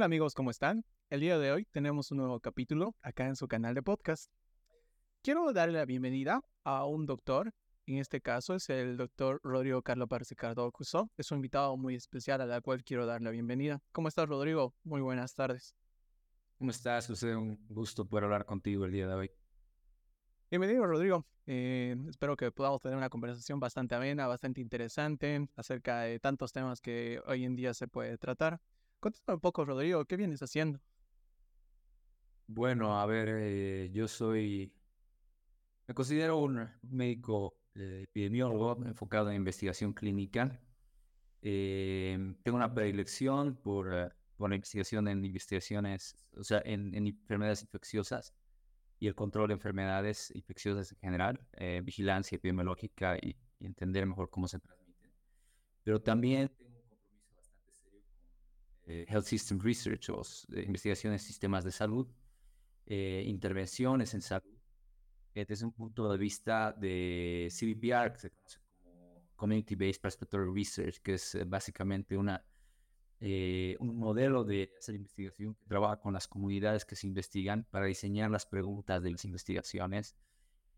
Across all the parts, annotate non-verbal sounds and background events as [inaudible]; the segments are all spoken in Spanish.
Hola amigos, ¿cómo están? El día de hoy tenemos un nuevo capítulo acá en su canal de podcast. Quiero darle la bienvenida a un doctor, en este caso es el doctor Rodrigo Carlos Párez Cardoso. Es un invitado muy especial a la cual quiero dar la bienvenida. ¿Cómo estás, Rodrigo? Muy buenas tardes. ¿Cómo estás, José? Un gusto poder hablar contigo el día de hoy. Bienvenido, Rodrigo. Eh, espero que podamos tener una conversación bastante amena, bastante interesante acerca de tantos temas que hoy en día se puede tratar. Cuéntame un poco, Rodrigo, ¿qué vienes haciendo? Bueno, a ver, eh, yo soy, me considero un médico eh, epidemiólogo enfocado en investigación clínica. tengo una predilección por, por la investigación en investigaciones, o sea, en enfermedades infecciosas y el control de enfermedades infecciosas en general, eh, vigilancia epidemiológica y, entender mejor cómo se transmiten. Pero también tengo un compromiso bastante serio con eh, Health System Research o eh, investigaciones en sistemas de salud, intervenciones en salud, desde un punto de vista de CBPR, que se conoce como Community Based Participatory Research, que es básicamente una eh, un modelo de hacer investigación que trabaja con las comunidades que se investigan para diseñar las preguntas de las investigaciones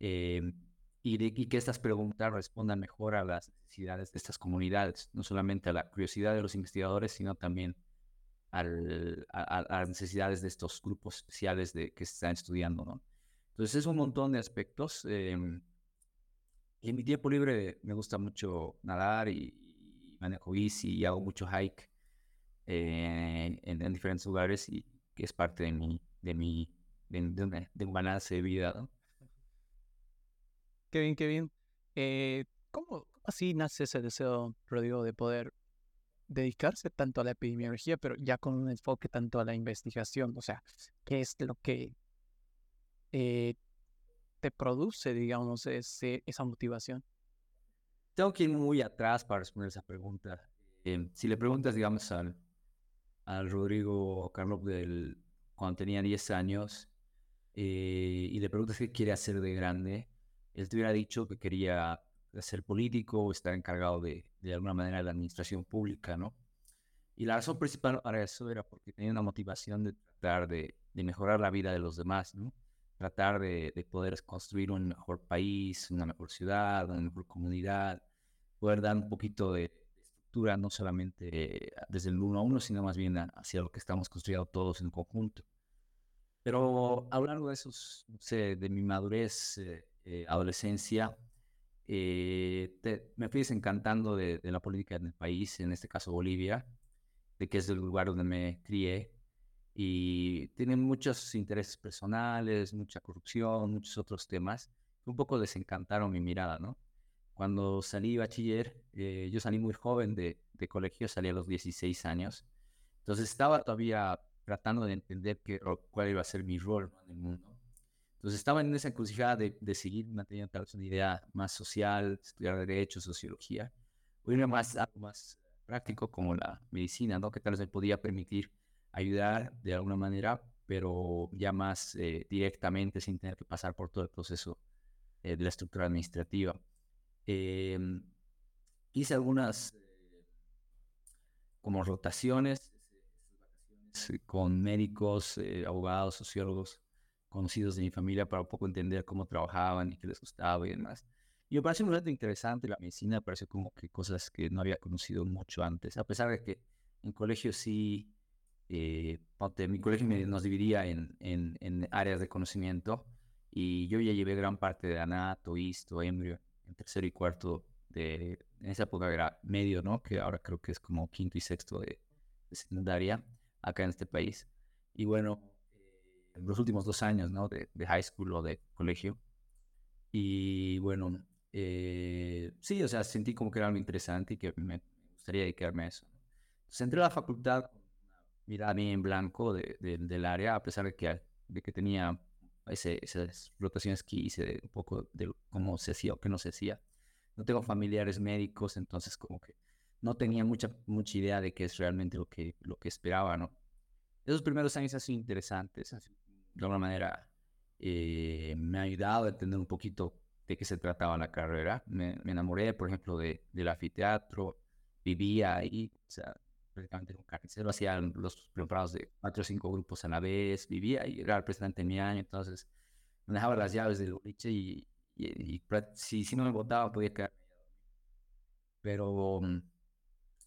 eh, y, que estas preguntas respondan mejor a las necesidades de estas comunidades, no solamente a la curiosidad de los investigadores, sino también a, las necesidades de estos grupos especiales de, que se están estudiando. ¿no? Entonces es un montón de aspectos. Eh, en mi tiempo libre me gusta mucho nadar y, y manejo bici y hago mucho hike. Eh, en, diferentes lugares y que es parte de mi, de mi, de, de, un balance de vida. ¿no? Qué bien, qué bien. Eh, ¿cómo, así nace ese deseo, Rodrigo, de poder dedicarse tanto a la epidemiología, pero ya con un enfoque tanto a la investigación? O sea, ¿qué es lo que eh, te produce, digamos, ese, esa motivación? Tengo que ir muy atrás para responder esa pregunta. si le preguntas, digamos, al, al Rodrigo Carlos cuando tenía 10 años eh, y le preguntas qué quiere hacer de grande, él te hubiera dicho que quería ser político o estar encargado de, de alguna manera la administración pública, ¿no? Y la razón principal para eso era porque tenía una motivación de tratar de, mejorar la vida de los demás, ¿no? Tratar de, de, poder construir un mejor país, una mejor ciudad, una mejor comunidad, poder dar un poquito de, no solamente desde el uno a uno, sino más bien hacia lo que estamos construyendo todos en conjunto. Pero a lo largo de esos, no sé, de mi madurez, eh, eh, adolescencia, eh, me fui desencantando de, la política en el país, en este caso Bolivia, de que es el lugar donde me crié, y tiene muchos intereses personales, mucha corrupción, muchos otros temas, que un poco desencantaron mi mirada, ¿no? Cuando salí bachiller, eh, yo salí muy joven de, colegio, salí a los 16 años. Entonces estaba todavía tratando de entender qué, cuál iba a ser mi rol en el mundo. Entonces estaba en esa encrucijada de, seguir manteniendo tal vez una idea más social, estudiar derecho, sociología, o irme más más práctico como la medicina, ¿no? Que tal vez me podía permitir ayudar de alguna manera, pero ya más eh, directamente sin tener que pasar por todo el proceso eh, de la estructura administrativa. Em, hice algunas eh, como rotaciones con médicos, eh, abogados, sociólogos conocidos de mi familia para un poco entender cómo trabajaban y qué les gustaba y demás. Y me pareció muy interesante la medicina, me pareció como que cosas que no había conocido mucho antes, a pesar de que en colegio sí, eh, mi colegio nos dividía en, en, en, áreas de conocimiento y yo ya llevé gran parte de anato, histo, embrio, en tercero y cuarto de, en esa época era medio, ¿no? Que ahora creo que es como quinto y sexto de, secundaria acá en este país. Y bueno, los últimos dos años, ¿no? De, high school o de colegio. Y bueno, eh, sí, o sea, sentí como que era algo interesante y que me gustaría dedicarme a eso. Entonces entré a la facultad mirada bien en blanco de, del área, a pesar de que, de que tenía ese, esas rotaciones que hice un poco de cómo se hacía o qué no se hacía. No tengo familiares médicos, entonces como que no tenía mucha, mucha idea de qué es realmente lo que, lo que esperaba, ¿no? Esos primeros años han sido interesantes, de alguna manera eh, me ha ayudado a entender un poquito de qué se trataba la carrera. Me, enamoré, por ejemplo, de, del anfiteatro, vivía ahí, o sea, prácticamente un carnicero, hacía los preparados de cuatro o cinco grupos a la vez, vivía y era el presidente de mi año, entonces me dejaba las llaves del boliche y, y, si, no me votaba podía quedar. Pero mm,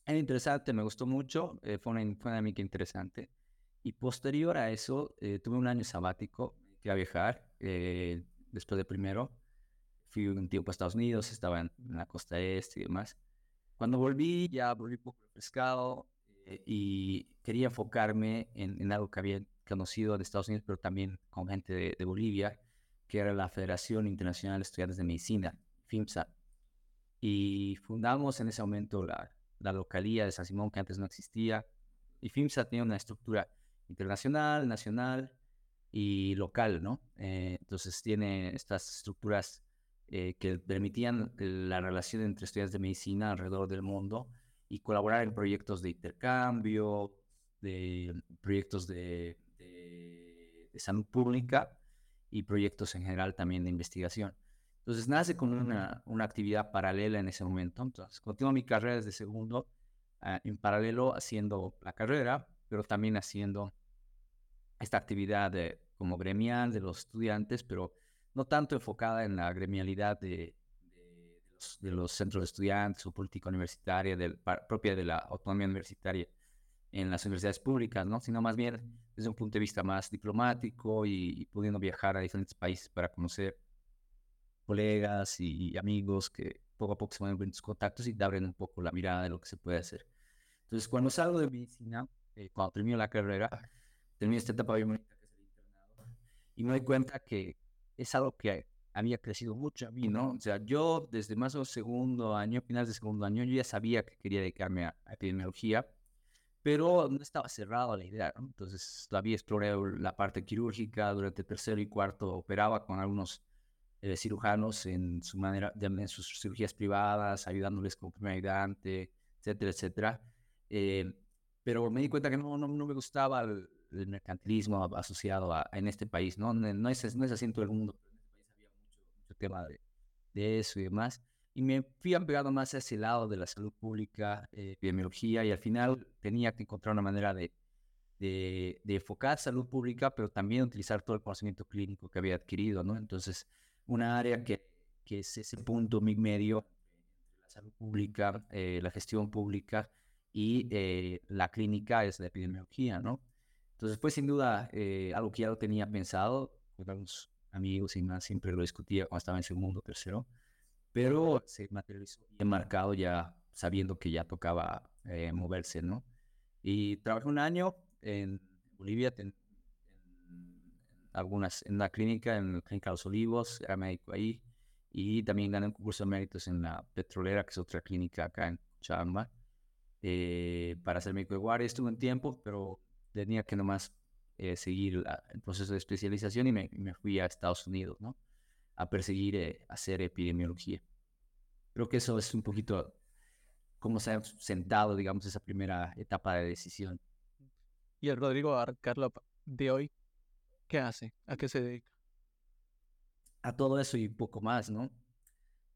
era interesante, me gustó mucho, eh, fue, una, fue una dinámica interesante. Y posterior a eso, eh, tuve un año sabático, que a viajar, eh, después de primero, fui un tiempo a Estados Unidos, estaba en, la costa este y demás. Cuando volví, ya volví un poco refrescado y quería enfocarme en, en, algo que había conocido de Estados Unidos, pero también con gente de, de Bolivia, que era la Federación Internacional de Estudiantes de Medicina, FIMSA. Y fundamos en ese momento la, la localía de San Simón, que antes no existía. Y FIMSA tenía una estructura internacional, nacional y local, ¿no? Eh, entonces tiene estas estructuras eh, que permitían la relación entre estudiantes de medicina alrededor del mundo y colaborar en proyectos de intercambio, de proyectos de, de, de salud pública y proyectos en general también de investigación. Entonces nace con una, una actividad paralela en ese momento. Entonces continúo mi carrera desde segundo, ah, en paralelo haciendo la carrera, pero también haciendo esta actividad de, como gremial de los estudiantes, pero no tanto enfocada en la gremialidad de, de, los, de los, centros de estudiantes o política universitaria, propia de la autonomía universitaria en las universidades públicas, ¿no? sino más bien desde un punto de vista más diplomático y, pudiendo viajar a diferentes países para conocer colegas y, amigos que poco a poco se van tus contactos y te abren un poco la mirada de lo que se puede hacer. Entonces, cuando salgo de medicina, eh, cuando termino la carrera, termino esta etapa bien bonita que es el internado, y me doy cuenta que es algo que había crecido mucho a mí, ¿no? O sea, yo desde más o menos segundo año, finales de segundo año, yo ya sabía que quería dedicarme a epidemiología, pero no estaba cerrado la idea, ¿no? Entonces todavía exploré la parte quirúrgica, durante tercero y cuarto operaba con algunos eh, cirujanos en, su manera, en sus cirugías privadas, ayudándoles con primer ayudante, etcétera, etcétera. Eh, pero me di cuenta que no, no, no me gustaba el, mercantilismo asociado a, en este país, ¿no? No es, no es así en todo el mundo, pero en este país había mucho, mucho tema de, de eso y demás y me fui ampliando más a ese lado de la salud pública, eh, epidemiología, y al final tenía que encontrar una manera de, de, enfocar salud pública, pero también utilizar todo el conocimiento clínico que había adquirido, ¿no? Entonces, una área que, que es ese punto medio entre la salud pública, eh, la gestión pública y eh, la clínica es la epidemiología, ¿no? Entonces, fue sin duda algo que ya lo tenía pensado, con algunos amigos y más, siempre lo discutía cuando estaba en segundo, tercero, pero se materializó bien marcado ya sabiendo que ya tocaba eh, moverse, ¿no? Y trabajé un año en Bolivia, en, algunas, en la clínica, en la clínica Los Olivos, era médico ahí, y también gané un concurso de méritos en la Petrolera, que es otra clínica acá en Chamba, eh, para ser médico de guardia. Estuve un tiempo, pero tenía que nomás eh, seguir el proceso de especialización y me, me fui a Estados Unidos, ¿no? a perseguir eh, hacer epidemiología. Creo que eso es un poquito cómo se ha sentado, digamos, esa primera etapa de decisión. Y el Rodrigo Carlos de hoy, ¿qué hace? ¿A qué se dedica? A todo eso y poco más, ¿no?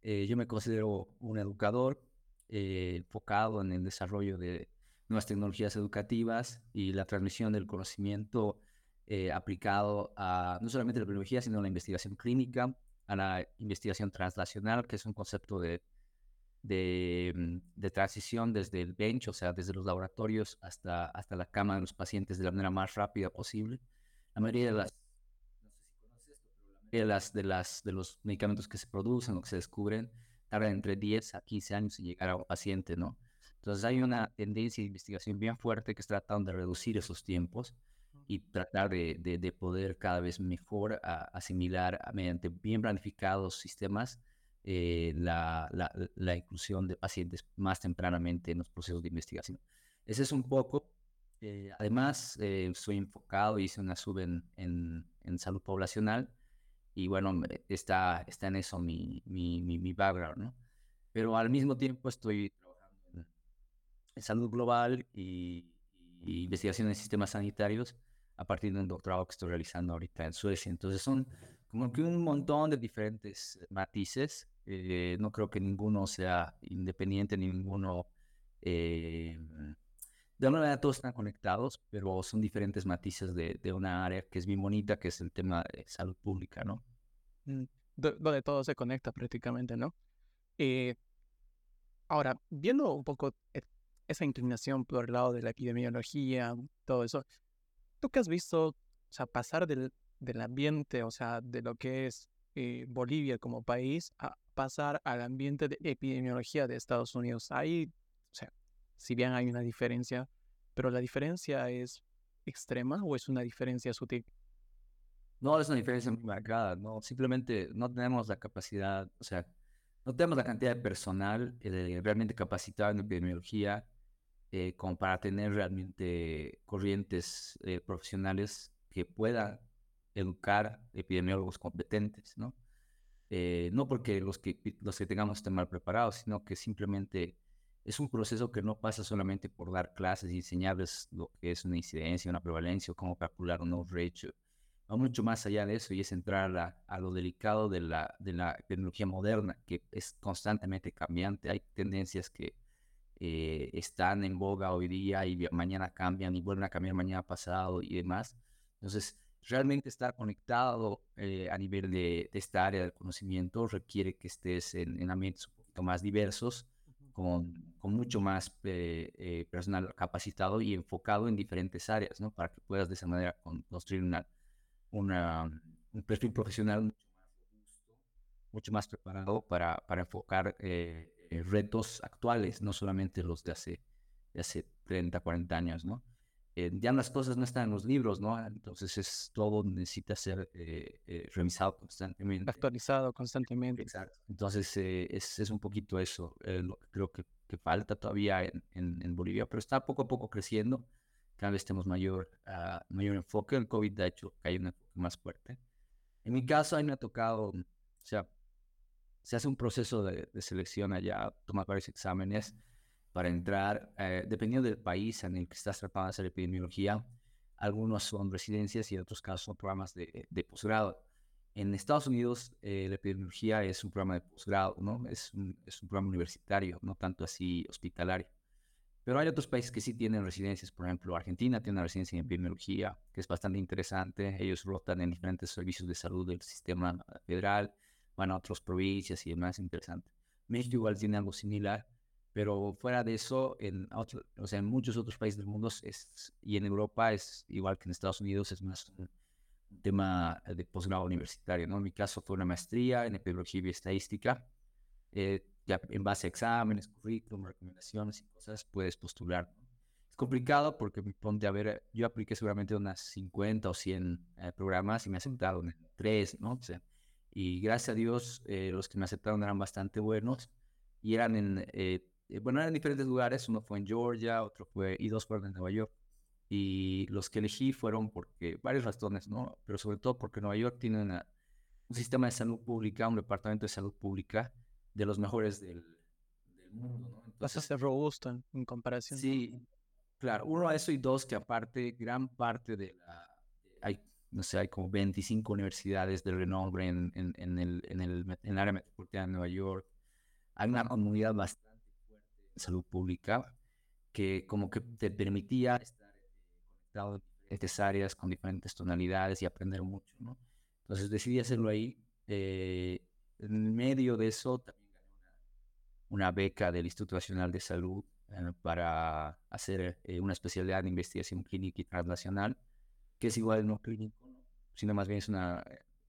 Eh, yo me considero un educador eh, enfocado en el desarrollo de nuevas tecnologías educativas y la transmisión del conocimiento aplicado a no solamente la biología, sino a la investigación clínica, a la investigación translacional, que es un concepto de, de, mm, de, transición desde el bench, o sea, desde los laboratorios hasta, hasta la cama de los pacientes de la manera más rápida posible. La mayoría de las, la mayoría de, las, de, las, de los medicamentos que se producen o que se descubren tardan entre 10 a 15 años en llegar a un paciente, ¿no? Entonces hay una tendencia de investigación bien fuerte que está tratando de reducir esos tiempos y tratar de, de, poder cada vez mejor asimilar mediante bien planificados sistemas eh, la, la, la, inclusión de pacientes más tempranamente en los procesos de investigación. Ese es un poco. Eh, además, eh, soy enfocado, hice una sub en, en, salud poblacional y bueno, está, está en eso mi, mi, mi, background, ¿no? Pero al mismo tiempo estoy trabajando en, salud global y, y investigación en sistemas sanitarios a partir de un doctorado que estoy realizando ahorita en Suecia. Entonces son como que un montón de diferentes matices. Eh, no creo que ninguno sea independiente, ni ninguno eh, de alguna manera todos están conectados, pero son diferentes matices de, una área que es bien bonita, que es el tema de salud pública, ¿no? Mm, donde todo se conecta prácticamente, ¿no? Eh, ahora, viendo un poco e, esa inclinación por el lado de la epidemiología, todo eso, ¿tú qué has visto, o sea, pasar del, del ambiente, o sea, de lo que es eh, Bolivia como país, a pasar al ambiente de epidemiología de Estados Unidos? Ahí, o sea, si bien hay una diferencia, pero la diferencia es extrema o es una diferencia sutil? No, es una diferencia muy marcada, ¿no? Simplemente no tenemos la capacidad, o sea, no tenemos la cantidad de personal eh, realmente capacitado en epidemiología eh, para tener realmente corrientes eh, profesionales que puedan educar epidemiólogos competentes, ¿no? no porque los que, los que tengamos estén mal preparados, sino que simplemente es un proceso que no pasa solamente por dar clases y enseñarles lo que es una incidencia, una prevalencia o cómo calcular un odds ratio va mucho más allá de eso y es entrar a, lo delicado de la, de la tecnología moderna, que es constantemente cambiante. Hay tendencias que eh, están en boga hoy día y mañana cambian y vuelven a cambiar mañana pasado y demás. Entonces, realmente estar conectado eh, a nivel de, esta área del conocimiento requiere que estés en, ambientes un poquito más diversos, con, con mucho más eh, personal capacitado y enfocado en diferentes áreas, ¿no? Para que puedas de esa manera construir una una, un perfil profesional mucho más preparado para, para enfocar eh, eh, retos actuales, no solamente los de hace, de hace 30, 40 años, ¿no? Eh, ya las cosas no están en los libros, ¿no? Entonces es todo necesita ser revisado constantemente. Actualizado constantemente. Exacto. Entonces es, es, un poquito eso, lo que creo que, que falta todavía en, en, en Bolivia, pero está poco a poco creciendo cada vez tenemos mayor, uh, mayor enfoque. El COVID, de hecho, hay un enfoque más fuerte. En mi caso, a mí me ha tocado, o sea, se hace un proceso de, selección allá, toma varios exámenes para entrar, eh, dependiendo del país en el que estás tratando de hacer epidemiología. Algunos son residencias y en otros casos son programas de, de posgrado. En Estados Unidos, eh, la epidemiología es un programa de posgrado, ¿no? Es un, es un programa universitario, no tanto así hospitalario. Pero hay otros países que sí tienen residencias, por ejemplo, Argentina tiene una residencia en epidemiología, que es bastante interesante. Ellos rotan en diferentes servicios de salud del sistema federal, van a otras provincias y demás, interesante. México igual tiene algo similar, pero fuera de eso, en, o sea, en muchos otros países del mundo es, y en Europa es igual que en Estados Unidos, es más un tema de posgrado universitario. ¿no? En mi caso fue una maestría en epidemiología y estadística. Eh, ya en base a exámenes, currículum, recomendaciones y cosas, puedes postular. Es complicado porque ponte a ver, yo apliqué seguramente unas 50 o 100 eh, programas y me aceptaron tres, ¿no? O sea, y gracias a Dios, eh, los que me aceptaron eran bastante buenos y eran en, eh, bueno, eran en diferentes lugares. Uno fue en Georgia, otro fue, y dos fueron en Nueva York. Y los que elegí fueron porque, varias razones, ¿no? Pero sobre todo porque Nueva York tiene un sistema de salud pública, un departamento de salud pública de los mejores del, del mundo. ¿no? Entonces, ser robusto en, comparación. Sí, claro. Uno, a eso y dos, que aparte, gran parte de la. Hay, no sé, hay como 25 universidades de renombre en, en, en, el, en, el, en el área metropolitana de Nueva York. Hay una comunidad bastante en salud pública que, como que te permitía estar eh, conectado en diferentes áreas con diferentes tonalidades y aprender mucho, ¿no? Entonces decidí hacerlo ahí. Eh, en medio de eso también gané una, beca del Instituto Nacional de Salud eh, para hacer eh, una especialidad en investigación clínica y transnacional, que es igual no clínico, sino más bien es una,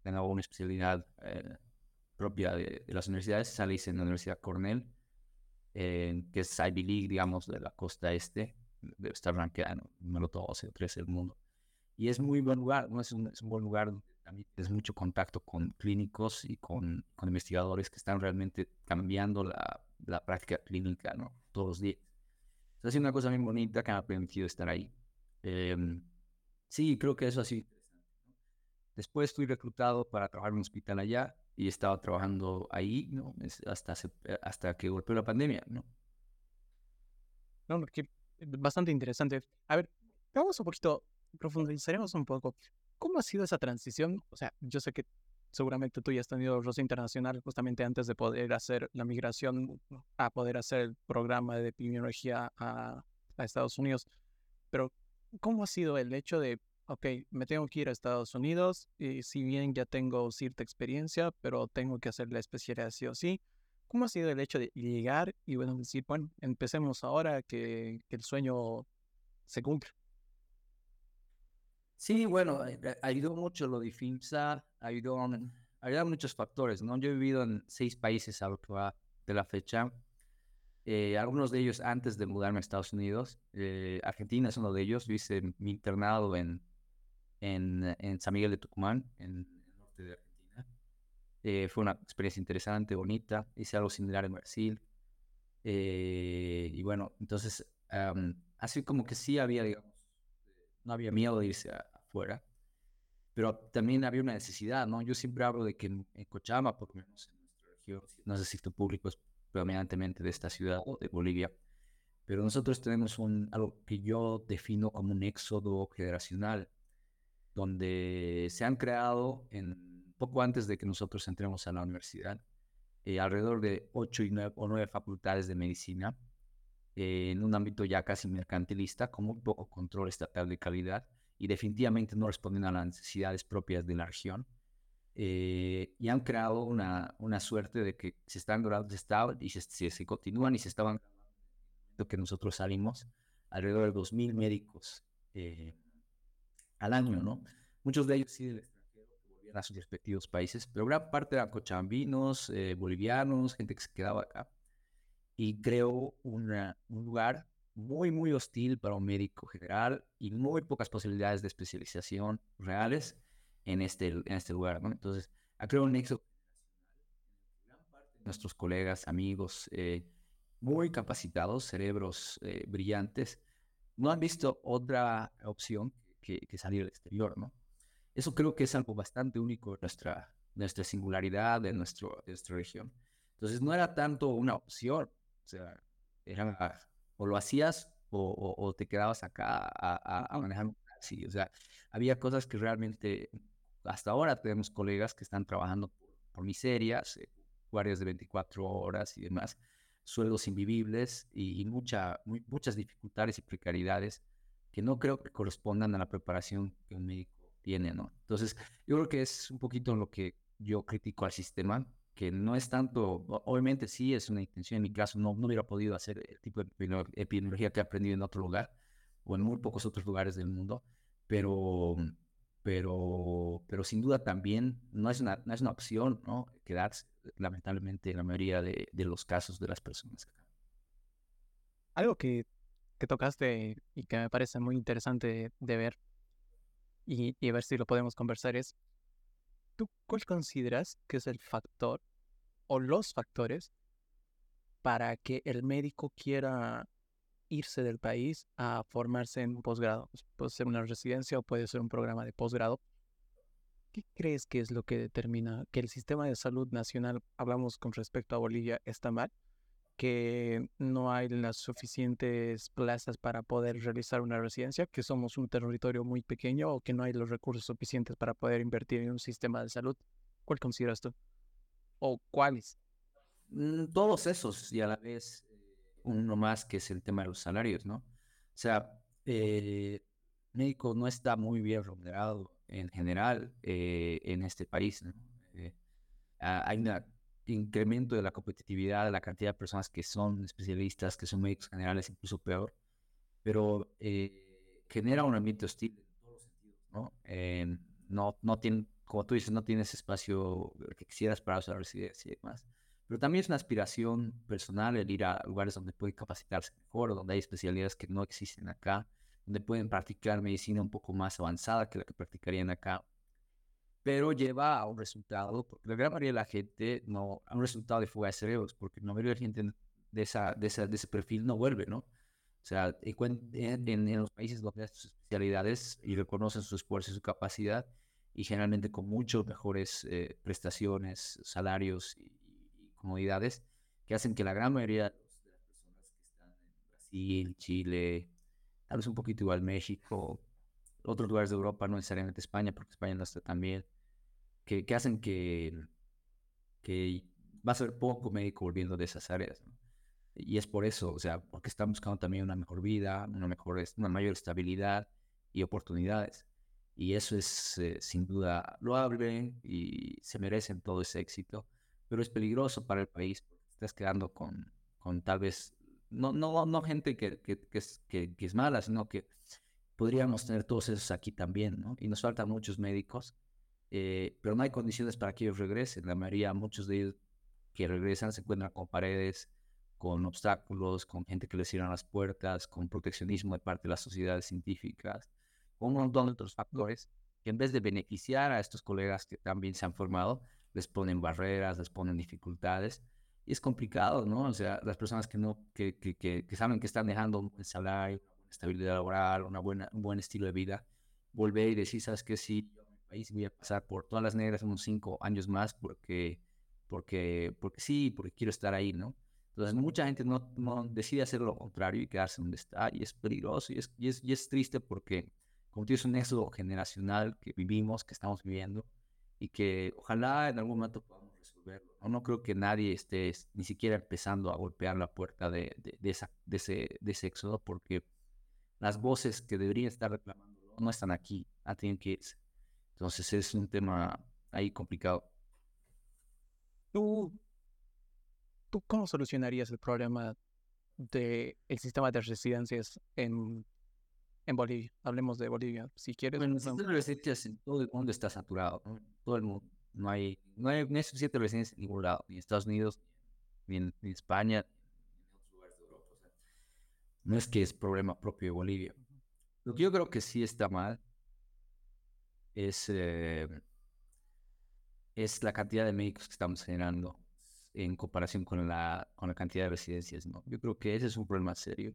una especialidad eh, propia de, las universidades. Salí en la Universidad Cornell, que es Ivy League, digamos, de la costa este, debe estar rankeada número 12 o 13 del mundo. Y es muy buen lugar, ¿no? es, un, es un buen lugar también tienes mucho contacto con clínicos y con, con investigadores que están realmente cambiando la, la, práctica clínica, ¿no? Todos los días. Es una cosa muy bonita que me ha permitido estar ahí. Em, sí, creo que eso ha sido interesante. Después fui reclutado para trabajar en un hospital allá y he estado trabajando ahí, ¿no? hasta, hasta que golpeó la pandemia, ¿no? No, que bastante interesante. A ver, vamos un poquito, profundizaremos un poco. ¿Cómo ha sido esa transición? O sea, yo sé que seguramente tú ya has tenido Rosa Internacional justamente antes de poder hacer la migración a poder hacer el programa de epidemiología a, a Estados Unidos. Pero, ¿cómo ha sido el hecho de, ok, me tengo que ir a Estados Unidos y si bien ya tengo cierta experiencia, pero tengo que hacer la especialidad sí o sí? ¿Cómo ha sido el hecho de llegar y, bueno, decir, bueno, empecemos ahora que, que el sueño se cumple? Sí, bueno, eh, eh, ayudó mucho lo de FIMSA, ayudó, ayudó muchos factores, ¿no? Yo he vivido en seis países a lo que va de la fecha, eh, algunos de ellos antes de mudarme a Estados Unidos. Argentina es uno de ellos, yo hice mi internado en, en, en San Miguel de Tucumán, en el norte de Argentina. fue una experiencia interesante, bonita, hice algo similar en Brasil. y bueno, entonces, así como que sí había, digamos, no había miedo de irse afuera, pero también había una necesidad, ¿no? Yo siempre hablo de que en, Cochabamba, por lo menos en nuestra región, no sé si tu público es predominantemente de esta ciudad o de Bolivia, pero nosotros tenemos un, algo que yo defino como un éxodo generacional, donde se han creado en, poco antes de que nosotros entremos a la universidad, eh, alrededor de ocho y nueve, o nueve facultades de medicina, eh, en un ámbito ya casi mercantilista, con un poco control estatal de calidad y definitivamente no responden a las necesidades propias de la región. Eh, y han creado una, una suerte de que se están graduando y se, se, continúan y se estaban que nosotros salimos alrededor de 2.000 médicos eh, al año, ¿no? Muchos de ellos sí del extranjero que volvían a sus respectivos países, pero gran parte eran cochambinos, bolivianos, gente que se quedaba acá y creó un lugar muy, muy hostil para un médico general y muy pocas posibilidades de especialización reales en este, en este lugar. ¿no? Entonces, ha creado un nexo nuestros colegas, amigos, eh, muy capacitados, cerebros eh, brillantes, no han visto otra opción que, que, salir al exterior, ¿no? Eso creo que es algo bastante único de nuestra, nuestra singularidad, de, nuestro, de nuestra región. Entonces, no era tanto una opción, o sea, era, o lo hacías o, te quedabas acá a, manejar un taxi. O sea, había cosas que realmente, hasta ahora tenemos colegas que están trabajando por, miserias, eh, guardias de 24 horas y demás, sueldos invivibles y, mucha, muchas dificultades y precariedades que no creo que correspondan a la preparación que un médico tiene, ¿no? Entonces, yo creo que es un poquito lo que yo critico al sistema, que no es tanto, obviamente sí es una intención, en mi caso no, no hubiera podido hacer el tipo de epidemiología que he aprendido en otro lugar o en muy pocos otros lugares del mundo, pero, pero, pero sin duda también no es una, no es una opción, ¿no? Quedarse, lamentablemente, en la mayoría de, de los casos de las personas. Algo que, que tocaste y que me parece muy interesante de ver y, ver si lo podemos conversar es, ¿tú cuál consideras que es el factor o los factores para que el médico quiera irse del país a formarse en un posgrado. Pues, puede ser una residencia o puede ser un programa de posgrado. ¿Qué crees que es lo que determina que el sistema de salud nacional, hablamos con respecto a Bolivia, está mal? Que no hay las suficientes plazas para poder realizar una residencia, que somos un territorio muy pequeño o que no hay los recursos suficientes para poder invertir en un sistema de salud. ¿Cuál consideras tú? o cuáles? Mm, todos esos y a la vez eh, uno más que es el tema de los salarios, ¿no? O sea, eh, médico no está muy bien remunerado en general eh, en este país. ¿no? Hay un incremento de la competitividad de la cantidad de personas que son especialistas, que son médicos generales, incluso peor, pero genera un ambiente hostil los sentidos, ¿no? no, no tienen como tú dices, no tienes espacio que quisieras para usar residencia y demás. Pero también es una aspiración personal el ir a lugares donde pueden capacitarse mejor, donde hay especialidades que no existen acá, donde pueden practicar medicina un poco más avanzada que la que practicarían acá. Pero lleva a un resultado, porque la gran mayoría de la gente no, a un resultado de fuga de cerebros, porque la mayoría de la gente de, esa, de, esa, de ese perfil no vuelve, ¿no? O sea, en, en, en los países donde hay sus especialidades y reconocen su esfuerzo y su capacidad, y generalmente con mucho mejores eh, prestaciones, salarios y, comodidades que hacen que la gran mayoría de las personas que están en Brasil, Chile, tal vez un poquito igual México, otros lugares de Europa, no necesariamente España, porque España no está tan bien, que, que hacen que, que va a ser poco médico volviendo de esas áreas. Y es por eso, o sea, porque están buscando también una mejor vida, una, mejor, una mayor estabilidad y oportunidades. Y eso es eh, sin duda loable y se merecen todo ese éxito, pero es peligroso para el país porque estás quedando con, con tal vez, no, no, no gente que, que, que, es, que, es mala, sino que podríamos tener todos esos aquí también, ¿no? Y nos faltan muchos médicos, eh, pero no hay condiciones para que ellos regresen. La mayoría, muchos de ellos que regresan se encuentran con paredes, con obstáculos, con gente que les cierran las puertas, con proteccionismo de parte de las sociedades científicas, con un montón de otros factores que en vez de beneficiar a estos colegas que también se han formado, les ponen barreras, les ponen dificultades. Y es complicado, ¿no? O sea, las personas que, no, que, que, que, saben que están dejando buen salario, estabilidad laboral, una buena, un buen estilo de vida, volver y decir, ¿sabes qué? Sí, yo en mi país voy a pasar por todas las negras unos cinco años más porque, porque, porque sí, porque quiero estar ahí, ¿no? Entonces, mucha gente no, no, decide hacer lo contrario y quedarse donde está, y es peligroso, y es, y es, y es triste porque, como tú dices, un éxodo generacional que vivimos, que estamos viviendo, y que ojalá en algún momento podamos resolverlo. No, no creo que nadie esté ni siquiera empezando a golpear la puerta de, de, de, esa, de, ese, de ese éxodo, porque las voces que deberían estar reclamándolo no están aquí, ah, tienen que irse. Entonces, es un tema ahí complicado. Tú ¿tú cómo solucionarías el problema del el sistema de residencias en, en Bolivia? Hablemos de Bolivia, si quieres. Bueno, el sistema de residencias en todo el mundo está saturado, ¿no? Todo el mundo. No hay, no hay, no hay suficiente residencia en ningún lado, ni en Estados Unidos, ni en, España, ni en otros lugares de Europa. O sea, no es que es problema propio de Bolivia. Lo que yo creo que sí está mal es, eh, es la cantidad de médicos que estamos generando en comparación con la, con la cantidad de residencias, ¿no? Yo creo que ese es un problema serio,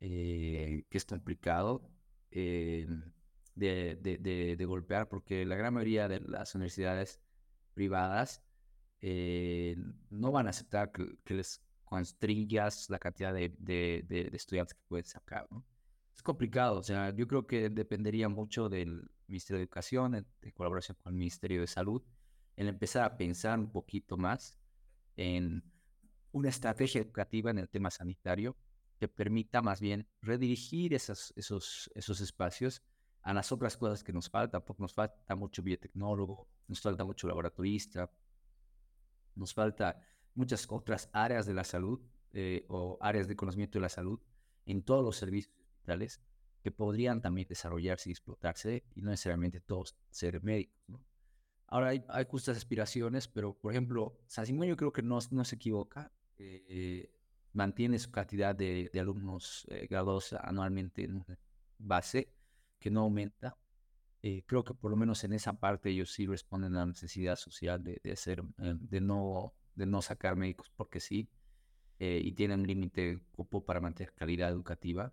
eh, que es complicado eh, de, de, de, golpear, porque la gran mayoría de las universidades privadas no van a aceptar que, les constringas la cantidad de, de, estudiantes que pueden sacar, ¿no? Es complicado, o sea, yo creo que dependería mucho del Ministerio de Educación, en, en colaboración con el Ministerio de Salud, en empezar a pensar un poquito más en una estrategia educativa en el tema sanitario que permita más bien redirigir esos, esos, esos espacios a las otras cosas que nos faltan, porque nos falta mucho biotecnólogo, nos falta mucho laboratorista, nos falta muchas otras áreas de la salud eh, o áreas de conocimiento de la salud en todos los servicios hospitales que podrían también desarrollarse y explotarse y no necesariamente todos ser médicos. ¿no? Ahora hay, hay justas aspiraciones, pero por ejemplo, San Simón yo creo que no, no se equivoca. Eh, mantiene su cantidad de, de alumnos eh, graduados anualmente en base, que no aumenta. Eh, creo que por lo menos en esa parte ellos sí responden a la necesidad social de, de hacer, de, no, de no sacar médicos porque sí, y tienen límite cupo para mantener calidad educativa.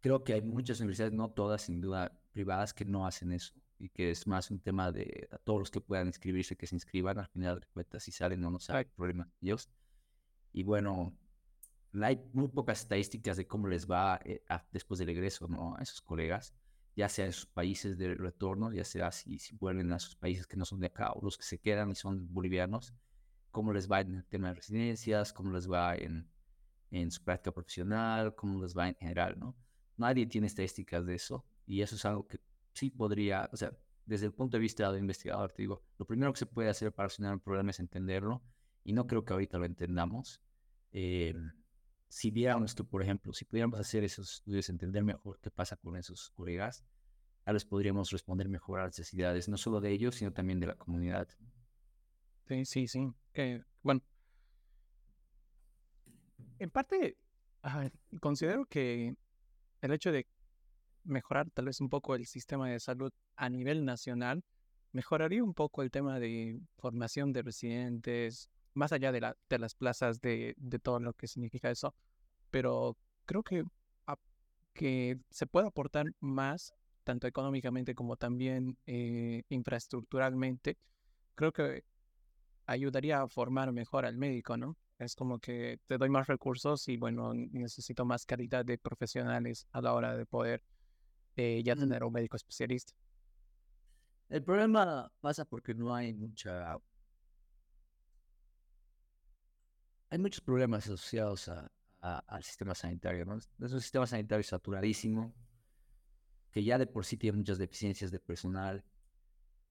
Creo que hay muchas universidades, no todas sin duda privadas, que no hacen eso y que es más un tema de a todos los que puedan inscribirse, que se inscriban, al final de cuentas, si salen o no salen, problema ellos. Y bueno, hay muy pocas estadísticas de cómo les va eh, después del egreso ¿no? a esos colegas, ya sea en sus países de retorno, ya sea si, si vuelven a sus países que no son de acá o los que se quedan y son bolivianos, cómo les va en el tema de residencias, cómo les va en, en su práctica profesional, cómo les va en general, ¿no? Nadie tiene estadísticas de eso y eso es algo que sí podría, o sea, desde el punto de vista del investigador, te digo, lo primero que se puede hacer para solucionar un problema es entenderlo, y no creo que ahorita lo entendamos. Eh, si viéramos que, por ejemplo, si pudiéramos hacer esos estudios, entender mejor qué pasa con esos colegas, tal vez podríamos responder mejor a las necesidades, no solo de ellos, sino también de la comunidad. Sí, sí, sí. bueno, en parte, considero que el hecho de mejorar tal vez un poco el sistema de salud a nivel nacional, mejoraría un poco el tema de formación de residentes, más allá de, la, de las plazas, de, todo lo que significa eso. Pero creo que, que se puede aportar más, tanto económicamente como también eh, infraestructuralmente. Creo que ayudaría a formar mejor al médico, ¿no? Es como que te doy más recursos y bueno, necesito más calidad de profesionales a la hora de poder eh, ya tener un médico especialista. El problema pasa porque no hay mucha... hay muchos problemas asociados a, al sistema sanitario. ¿no? Es un sistema sanitario saturadísimo, que ya de por sí tiene muchas deficiencias de personal,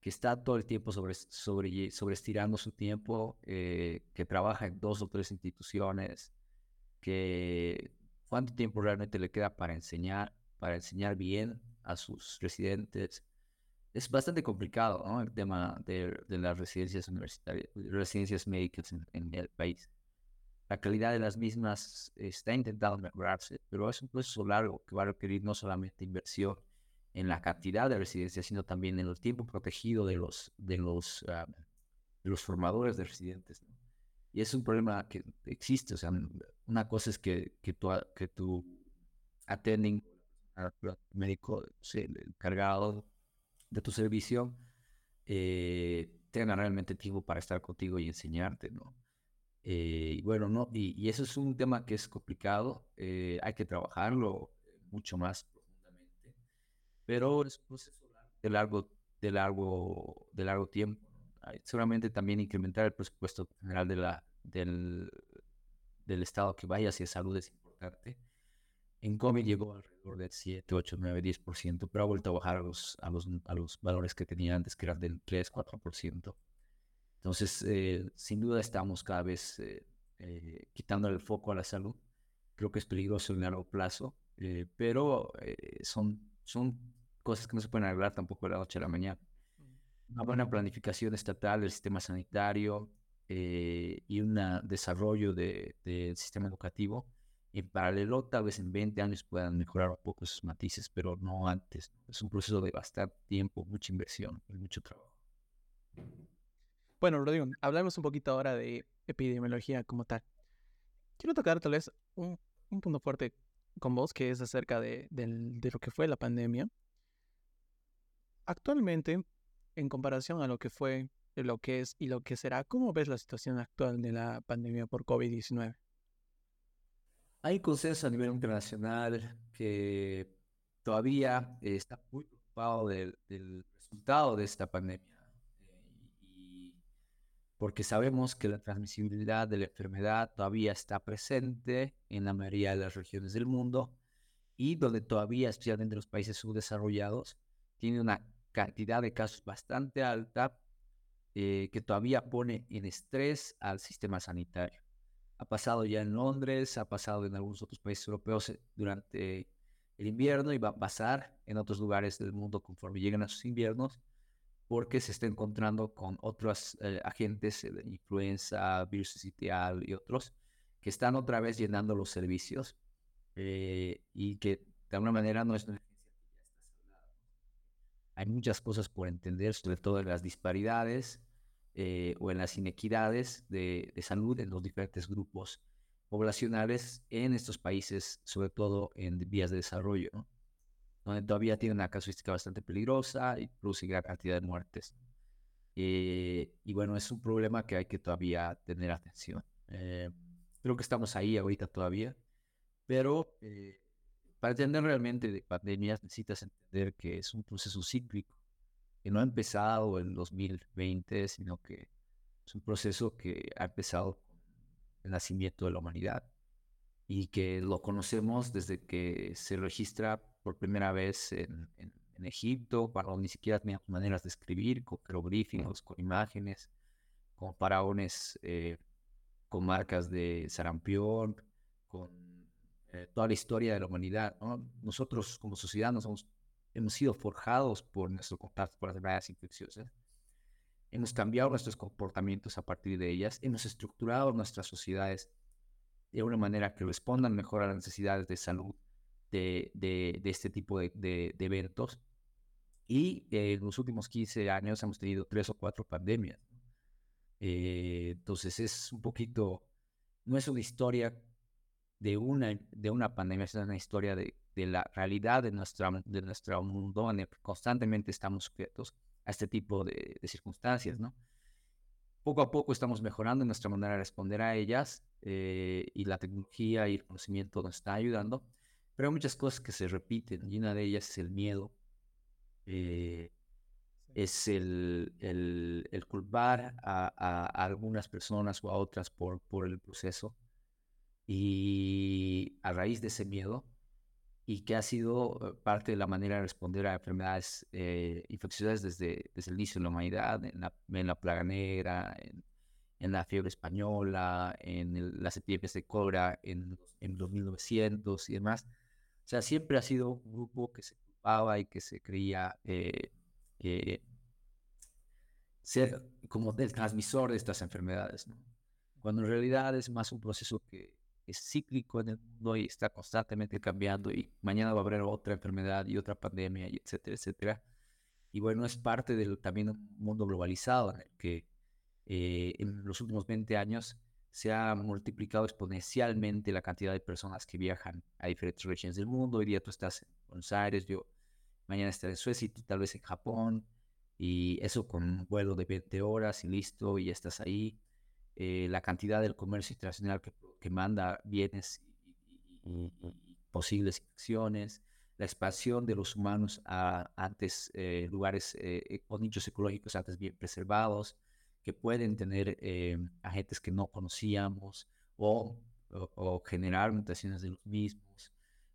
que está todo el tiempo sobre, sobre, su tiempo, eh, que trabaja en dos o tres instituciones, que cuánto tiempo realmente le queda para enseñar, para enseñar bien a sus residentes. Es bastante complicado ¿no? el tema de, de las residencias universitarias, residencias médicas en, en el país la calidad de las mismas está intentando mejorarse, pero es un proceso largo que va a requerir no solamente inversión en la cantidad de residencias, sino también en el tiempo protegido de los, de los, ah, de los formadores de residentes. Y es un problema que existe. O sea, una cosa es que, que, tu, que tu attending médico, el encargado de tu servicio, eh, tenga realmente tiempo para estar contigo y enseñarte, ¿no? Eh, bueno, no, y, eso es un tema que es complicado, eh, hay que trabajarlo mucho más pero es un proceso de largo, de largo, de largo tiempo. Seguramente también incrementar el presupuesto general de la, del, del Estado que vaya hacia salud es importante. En COVID llegó alrededor del 7, 8, 9, 10%, pero ha vuelto a bajar a los, a los, a los valores que tenía antes, que eran del 3, 4%. Entonces, eh, sin duda estamos cada vez eh, eh, quitando el foco a la salud. Creo que es peligroso en largo plazo, pero son, son cosas que no se pueden arreglar tampoco de la noche a la mañana. Una buena planificación estatal del sistema sanitario y un desarrollo del sistema educativo en paralelo, tal vez en 20 años puedan mejorar un poco esos matices, pero no antes. Es un proceso de bastante tiempo, mucha inversión y mucho trabajo. Bueno, Rodrigo, hablamos un poquito ahora de epidemiología como tal. Quiero tocar tal vez un, punto fuerte con vos, que es acerca de, lo que fue la pandemia. Actualmente, en comparación a lo que fue, lo que es y lo que será, ¿cómo ves la situación actual de la pandemia por COVID-19? Hay consenso a nivel internacional que todavía está muy preocupado del resultado de esta pandemia porque sabemos que la transmisibilidad de la enfermedad todavía está presente en la mayoría de las regiones del mundo y donde todavía, especialmente en los países subdesarrollados, tiene una cantidad de casos bastante alta eh, que todavía pone en estrés al sistema sanitario. Ha pasado ya en Londres, ha pasado en algunos otros países europeos eh, durante el invierno y va a pasar en otros lugares del mundo conforme lleguen a sus inviernos porque se está encontrando con otros eh, agentes, influenza, virus sitial y otros, que están otra vez llenando los servicios eh, y que de alguna manera no es una Hay muchas cosas por entender, sobre todo en las disparidades eh, o en las inequidades de, salud en los diferentes grupos poblacionales en estos países, sobre todo en vías de desarrollo. Donde todavía tiene una casuística bastante peligrosa y produce gran cantidad de muertes. Eh, y bueno, es un problema que hay que todavía tener atención. Eh, creo que estamos ahí ahorita todavía, pero eh, para entender realmente de pandemias necesitas entender que es un proceso cíclico, que no ha empezado en 2020, sino que es un proceso que ha empezado con el nacimiento de la humanidad y que lo conocemos desde que se registra por primera vez en, Egipto, cuando ni siquiera teníamos maneras de escribir, con jeroglíficos, con imágenes, con faraones, eh, con marcas de sarampión, con eh, toda la historia de la humanidad. Nosotros como sociedad hemos, hemos sido forjados por nuestro contacto con las enfermedades infecciosas. Hemos cambiado nuestros comportamientos a partir de ellas, hemos estructurado nuestras sociedades de una manera que respondan mejor a las necesidades de salud de, este tipo de, eventos. Y en los últimos 15 años hemos tenido tres o cuatro pandemias. Eh, entonces es un poquito, no es una historia de una, de una pandemia, es una historia de, la realidad de, nuestra, de nuestro mundo que constantemente estamos sujetos a este tipo de, circunstancias, ¿no? Poco a poco estamos mejorando nuestra manera de responder a ellas eh, y la tecnología y el conocimiento nos está ayudando, pero hay muchas cosas que se repiten y una de ellas es el miedo. Eh, es el, el, culpar a, a, algunas personas o a otras por, por el proceso. Y a raíz de ese miedo, y que ha sido eh, parte de la manera de responder a enfermedades eh, infecciosas desde, desde el inicio de la humanidad, en la, en la plaga negra, en, en, la fiebre española, en las epidemias de cobra en, en los 1900 y demás. O sea, siempre ha sido un grupo que se culpaba y que se creía eh, ser como el transmisor de estas enfermedades, cuando en realidad es más un proceso que es cíclico en el mundo y está constantemente cambiando y mañana va a haber otra enfermedad y otra pandemia, y etcétera, etcétera. Y bueno, es parte del también un mundo globalizado en el que eh, en los últimos 20 años se ha multiplicado exponencialmente la cantidad de personas que viajan a diferentes regiones del mundo. Hoy día tú estás en Buenos Aires, yo mañana estaré en Suecia y tú tal vez en Japón, y eso con un vuelo de 20 horas y listo, y ya estás ahí. Eh, la cantidad del comercio internacional que, que manda bienes y, posibles infecciones, la expansión de los humanos a antes eh, lugares eh, o nichos ecológicos antes bien preservados, que pueden tener agentes que no conocíamos o, o, generar mutaciones de los mismos.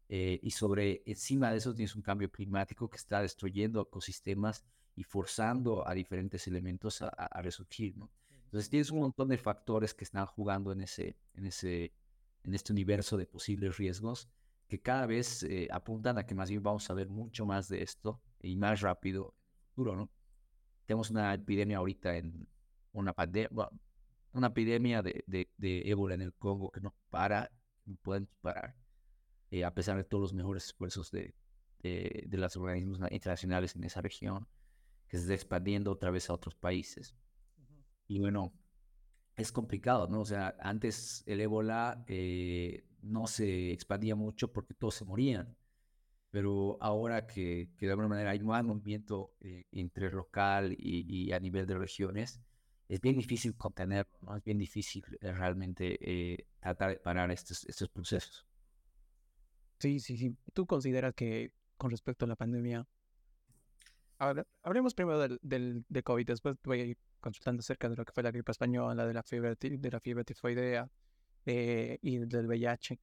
y sobre encima de eso tienes un cambio climático que está destruyendo ecosistemas y forzando a diferentes elementos a, a resurgir, ¿no? Entonces tienes un montón de factores que están jugando en ese, en ese, en este universo de posibles riesgos que cada vez eh, apuntan a que más bien vamos a ver mucho más de esto y más rápido en el futuro, ¿no? Tenemos una epidemia ahorita en una pandemia, una epidemia de, de, de, ébola en el Congo que no para, no pueden parar, eh, a pesar de todos los mejores esfuerzos de, de, de los organismos internacionales en esa región, que se está expandiendo otra vez a otros países. Y bueno, es complicado, ¿no? O sea, antes el ébola eh, no se expandía mucho porque todos se morían. Pero ahora que, que de alguna manera hay más movimiento eh, entre local y, a nivel de regiones, es bien difícil contenerlo, ¿no? Es bien difícil eh, realmente tratar de parar estos, estos procesos. Sí, sí, sí. ¿Tú consideras que con respecto a la pandemia, Ahora, hablemos primero del, del, de COVID, después voy a ir consultando acerca de lo que fue la gripe española, de la fiebre, de la fiebre tifoidea eh, y del VIH.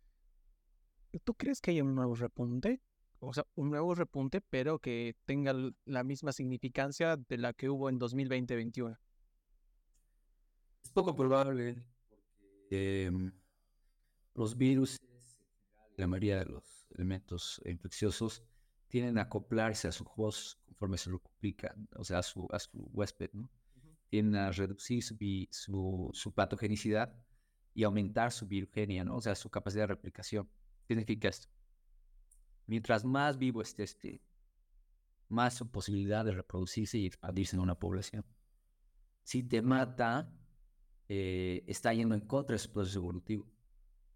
¿Tú crees que hay un nuevo repunte? O sea, un nuevo repunte, pero que tenga la misma significancia de la que hubo en 2020-2021. Poco probable, porque em, los virus, la mayoría de los elementos infecciosos, tienen a acoplarse a su host conforme se lo complican, o sea, a su, a su huésped, ¿no? Tienen a reducir su, su, patogenicidad y aumentar su virugenia, ¿no? O sea, su capacidad de replicación. ¿Qué significa esto? Mientras más vivo esté este, más su posibilidad de reproducirse y expandirse en una población. Si te mata, eh, está yendo en contra de su proceso evolutivo.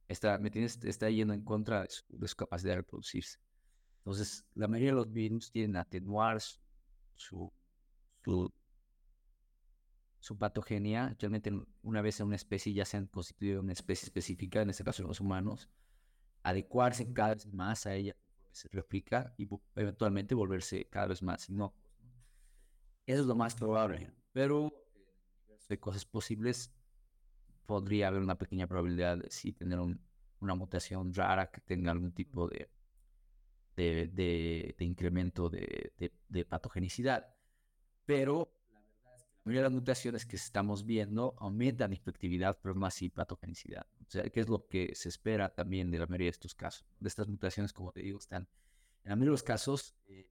Está, ¿me Está yendo en contra de su capacidad de reproducirse. Entonces, la mayoría de los virus tienen a atenuar su, su, su, patogenia. Realmente, una vez en una especie ya se han constituido una especie específica, en este caso los humanos, adecuarse cada vez más a ella, se replica y eventualmente volverse cada vez más no Eso es lo más probable. Pero de cosas posibles, podría haber una pequeña probabilidad de sí tener una mutación rara que tenga algún tipo de de, incremento de, de, patogenicidad. Pero la verdad es que la mayoría de las mutaciones que estamos viendo aumentan efectividad, pero más así patogenicidad. O sea, que es lo que se espera también de la mayoría de estos casos. De estas mutaciones, como te digo, están en la mayoría de los casos, eh,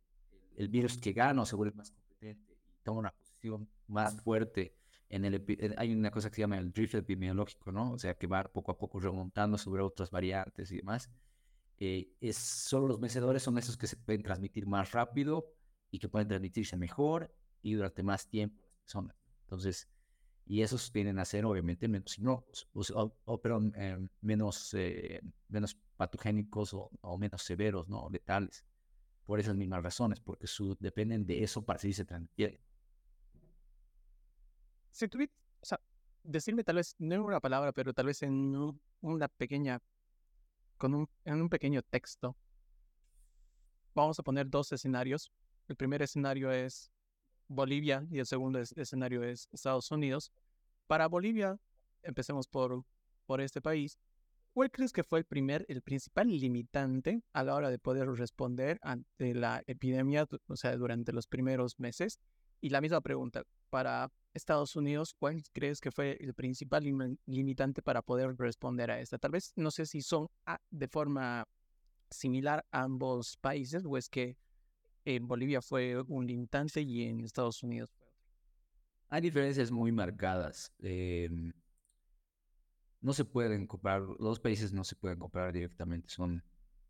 el virus que gana se vuelve más competente y toma una posición más fuerte. En el, hay una cosa que se llama el drift epidemiológico, ¿no? O sea, que va poco a poco remontando sobre otras variantes y demás. Eh, es, solo los vencedores son esos que se pueden transmitir más rápido y que pueden transmitirse mejor y durante más tiempo Entonces, y esos vienen a ser obviamente menos o, pero, em, menos, eh, menos patogénicos o, menos severos, ¿no? Letales. Por esas mismas razones, porque su, dependen de eso para si se transfieren. Si tuvieras, o sea, decirme tal vez, no en una palabra, pero tal vez en una pequeña con un, en un pequeño texto. Vamos a poner dos escenarios. El primer escenario es Bolivia y el segundo escenario es Estados Unidos. Para Bolivia, empecemos por, por este país. ¿Cuál crees que fue el primer, el principal limitante a la hora de poder responder ante la epidemia, o sea, durante los primeros meses? Y la misma pregunta, para Estados Unidos, ¿cuál crees que fue el principal limitante para poder responder a esta? Tal vez no sé si son ah, de forma similar ambos países o es que en Bolivia fue un limitante y en Estados Unidos fue otro. Hay diferencias muy marcadas. Em, no se pueden comparar, los países no se pueden comparar directamente, son,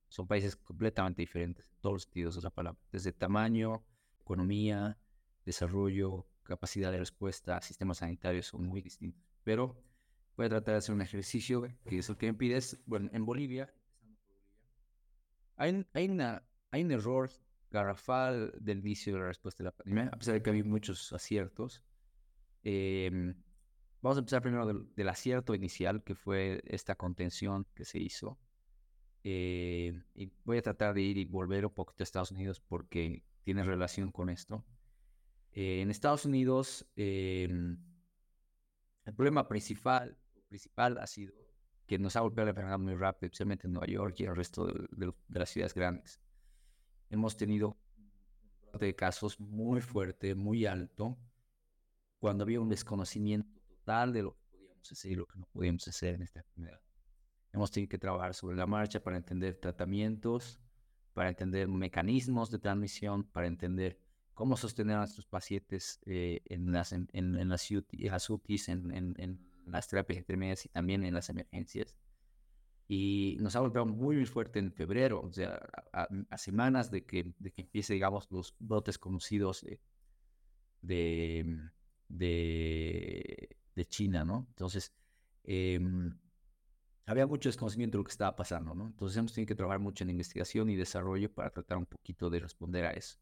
son países completamente diferentes en todos los sentidos de la palabra, desde tamaño, economía, desarrollo, capacidad de respuesta, sistemas sanitarios son muy distintos. Pero voy a tratar de hacer un ejercicio que es el que me pides. Bueno, en Bolivia hay, hay, una, hay un error garrafal del inicio de la respuesta de la pandemia, a pesar de que había muchos aciertos. Em, vamos a empezar primero del, acierto inicial, que fue esta contención que se hizo. Eh, y voy a tratar de ir y volver un poquito a Estados Unidos porque tiene relación con esto. Eh, en Estados Unidos, em, el problema principal, principal ha sido que nos ha golpeado la enfermedad muy rápido, especialmente en Nueva York y el resto de, las ciudades grandes. Hemos tenido de casos muy fuerte, muy alto, cuando había un desconocimiento total de lo que podíamos hacer y lo que no podíamos hacer en esta enfermedad. Hemos tenido que trabajar sobre la marcha para entender tratamientos, para entender mecanismos de transmisión, para entender cómo sostener a nuestros pacientes eh, en, las, en, en, las, UTIs, en, en, las terapias intermedias y también en las emergencias. Y nos ha golpeado muy, muy fuerte en febrero, o sea, a, semanas de que, de que empiece, digamos, los brotes conocidos de, de, de, China, ¿no? Entonces, em, había mucho desconocimiento de lo que estaba pasando, ¿no? Entonces hemos tenido que trabajar mucho en investigación y desarrollo para tratar un poquito de responder a eso.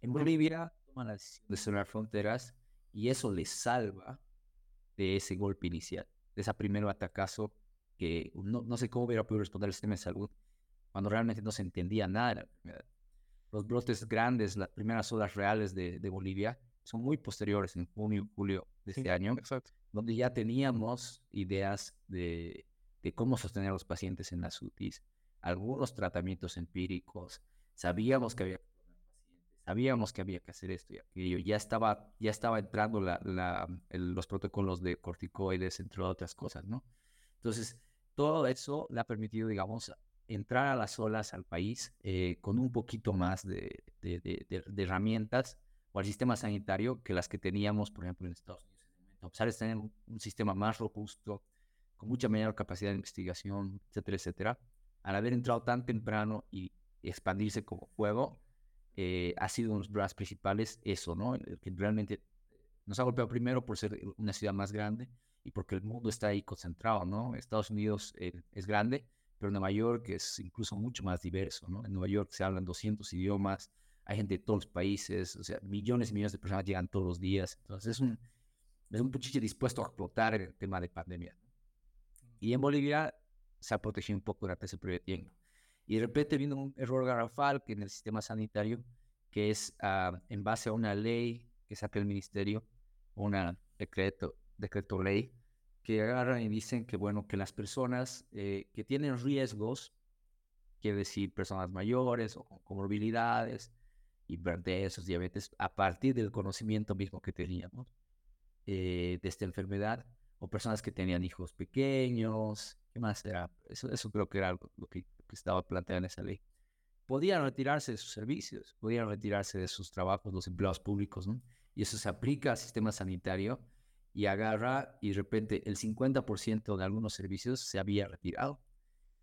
En Bolivia toman la decisión de cerrar fronteras y eso les salva de ese golpe inicial, de ese primer atacazo que no, no sé cómo hubiera podido responder el sistema de salud cuando realmente no se entendía nada de la enfermedad. Los brotes grandes, las primeras olas reales de, de Bolivia, son muy posteriores, en junio julio de este año, donde ya teníamos ideas de, de, cómo sostener a los pacientes en las UTIs, algunos tratamientos empíricos, sabíamos que había sabíamos que había que hacer esto y aquello. Ya estaba, ya estaba entrando la, la, los protocolos de corticoides, entre otras cosas, ¿no? Entonces, todo eso le ha permitido, digamos, entrar a las olas al país eh, con un poquito más de, de, de, herramientas o al sistema sanitario que las que teníamos, por ejemplo, en Estados Unidos. A pesar de tener un, un sistema más robusto, con mucha mayor capacidad de investigación, etcétera, etcétera, al haber entrado tan temprano y expandirse como fuego, eh, ha sido uno de los dramas principales eso, ¿no? Que realmente nos ha golpeado primero por ser una ciudad más grande y porque el mundo está ahí concentrado, ¿no? Estados Unidos eh, es grande, pero Nueva York es incluso mucho más diverso, ¿no? En Nueva York se hablan 200 idiomas, hay gente de todos los países, o sea, millones y millones de personas llegan todos los días, entonces es un, es un puchiche dispuesto a explotar el tema de pandemia. Y en Bolivia se ha protegido un poco durante ese periodo de tiempo. Y de repente vino un error garrafal que en el sistema sanitario, que es ah, en base a una ley que saca el ministerio, un decreto, decreto ley, que agarran y dicen que, bueno, que las personas eh, que tienen riesgos, quiere decir personas mayores o con comorbilidades, hipertensos, diabetes, a partir del conocimiento mismo que teníamos eh, de esta enfermedad, o personas que tenían hijos pequeños, ¿qué más era? Eso, eso creo que era lo que que estaba planteada en esa ley, podían retirarse de sus servicios, podían retirarse de sus trabajos los empleados públicos, ¿no? Y eso se aplica al sistema sanitario y agarra y de repente el 50% de algunos servicios se había retirado.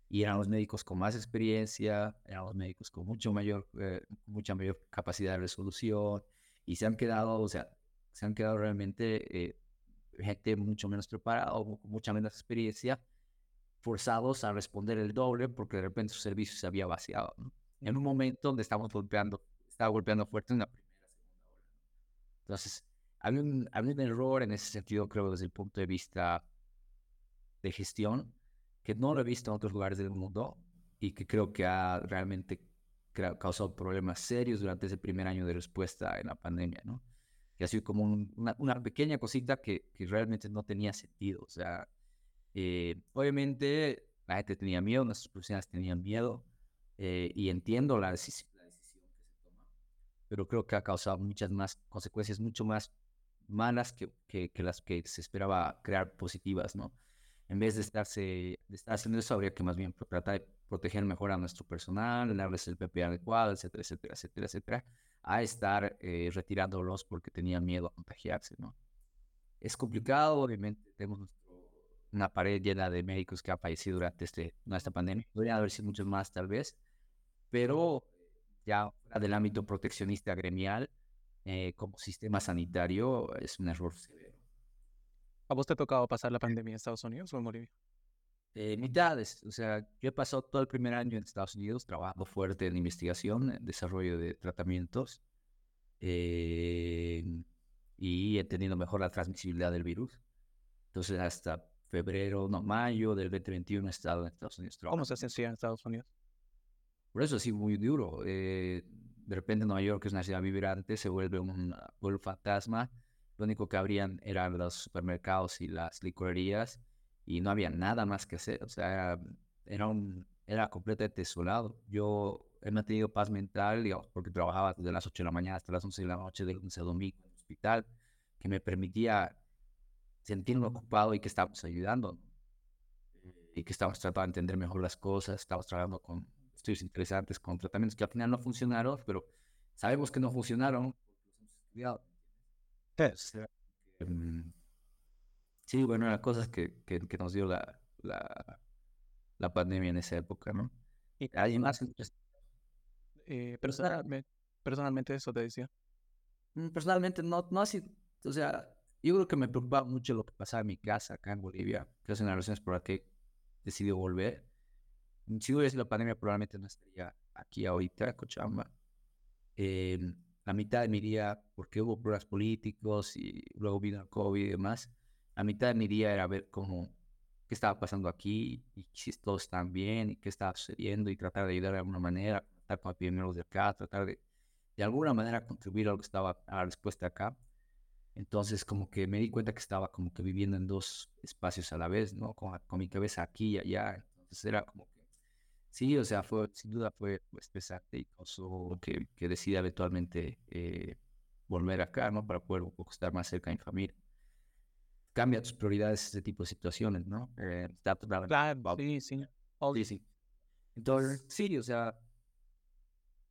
Y eran los médicos con más experiencia, eran los médicos con mucho mayor, eh, mucha mayor capacidad de resolución y se han quedado, o sea, se han quedado realmente eh, gente mucho menos preparada o mucha menos experiencia forzados a responder el doble porque de repente su servicio se había vaciado. En un momento donde estamos golpeando, estaba golpeando fuerte en la primera, segunda hora. Entonces, había un, había un error en ese sentido, creo, desde el punto de vista de gestión, que no lo he visto en otros lugares del mundo y que creo que ha realmente causado problemas serios durante ese primer año de respuesta en la pandemia, ¿no? que ha sido como una, una, pequeña cosita que, que, realmente no tenía sentido. O sea, eh, obviamente la gente tenía miedo, nuestros profesionales tenían miedo eh, y entiendo la, decisión, la decisión que se toma, pero creo que ha causado muchas más consecuencias, mucho más malas que, que, que las que se esperaba crear positivas, ¿no? En vez de, estarse, de estar haciendo eso, habría que más bien tratar de proteger mejor a nuestro personal, darles el PP adecuado, etcétera, etcétera, etcétera, etcétera, a estar eh, retirándolos porque tenían miedo a contagiarse, ¿no? Es complicado, obviamente, tenemos una pared llena de médicos que han fallecido durante este, esta pandemia. Podría haber sido muchos más, tal vez, pero ya fuera del ámbito proteccionista gremial, eh, como sistema sanitario, es un error severo. ¿A vos te ha tocado pasar la pandemia en Estados Unidos o en Bolivia? Eh, mitades, o sea, yo he pasado todo el primer año en Estados Unidos trabajando fuerte en investigación, en desarrollo de tratamientos eh, y entendiendo mejor la transmisibilidad del virus. Entonces, hasta febrero, no, mayo del 2021 he estado en Estados Unidos. ¿Cómo se sentía en Estados Unidos? Por eso sí, muy duro. Eh, de repente Nueva York es una ciudad vibrante, se vuelve un pueblo fantasma. Lo único que habrían eran los supermercados y las licorerías y no había nada más que hacer. O sea, era, un, era completamente desolado. Yo he mantenido paz mental, digamos, porque trabajaba desde las 8 de la mañana hasta las 11 de la noche de lunes a domingo en el hospital, que me permitía sentirme ocupado y que estábamos ayudando y que estábamos tratando de entender mejor las cosas, estábamos trabajando con estudios interesantes, con tratamientos que al final no funcionaron, pero sabemos que no funcionaron. Em, sí, bueno, las cosas que, que, que nos dio la, la, la, pandemia en esa época, ¿no? Y hay más. Eh, personalmente, personalmente, eso te decía. Mm, personalmente, no, no así, o sea, yo creo que me preocupaba mucho lo que pasaba en mi casa acá en Bolivia, que es una de las razones por las que decidí volver. Si hubiera sido la pandemia, probablemente no estaría aquí ahorita, en Cochabamba. Eh, la mitad de mi día, porque hubo problemas políticos y luego vino el COVID y demás, la mitad de mi día era ver cómo, qué estaba pasando aquí y si todos están bien y qué estaba sucediendo y tratar de ayudar de alguna manera, tratar con epidemiólogos de acá, tratar de de alguna manera contribuir a lo que estaba a la respuesta acá. Entonces, como que me di cuenta que estaba como que viviendo en dos espacios a la vez, ¿no? Con, con mi cabeza aquí y allá. Entonces era como que, sí, o sea, fue, sin duda fue pues, pesante y causó que, que decida eventualmente eh, volver acá, ¿no? Para poder un poco estar más cerca de mi familia. Cambia tus prioridades ese tipo de situaciones, ¿no? Eh, sí, sí. Sí, sí. Entonces, sí, o sea,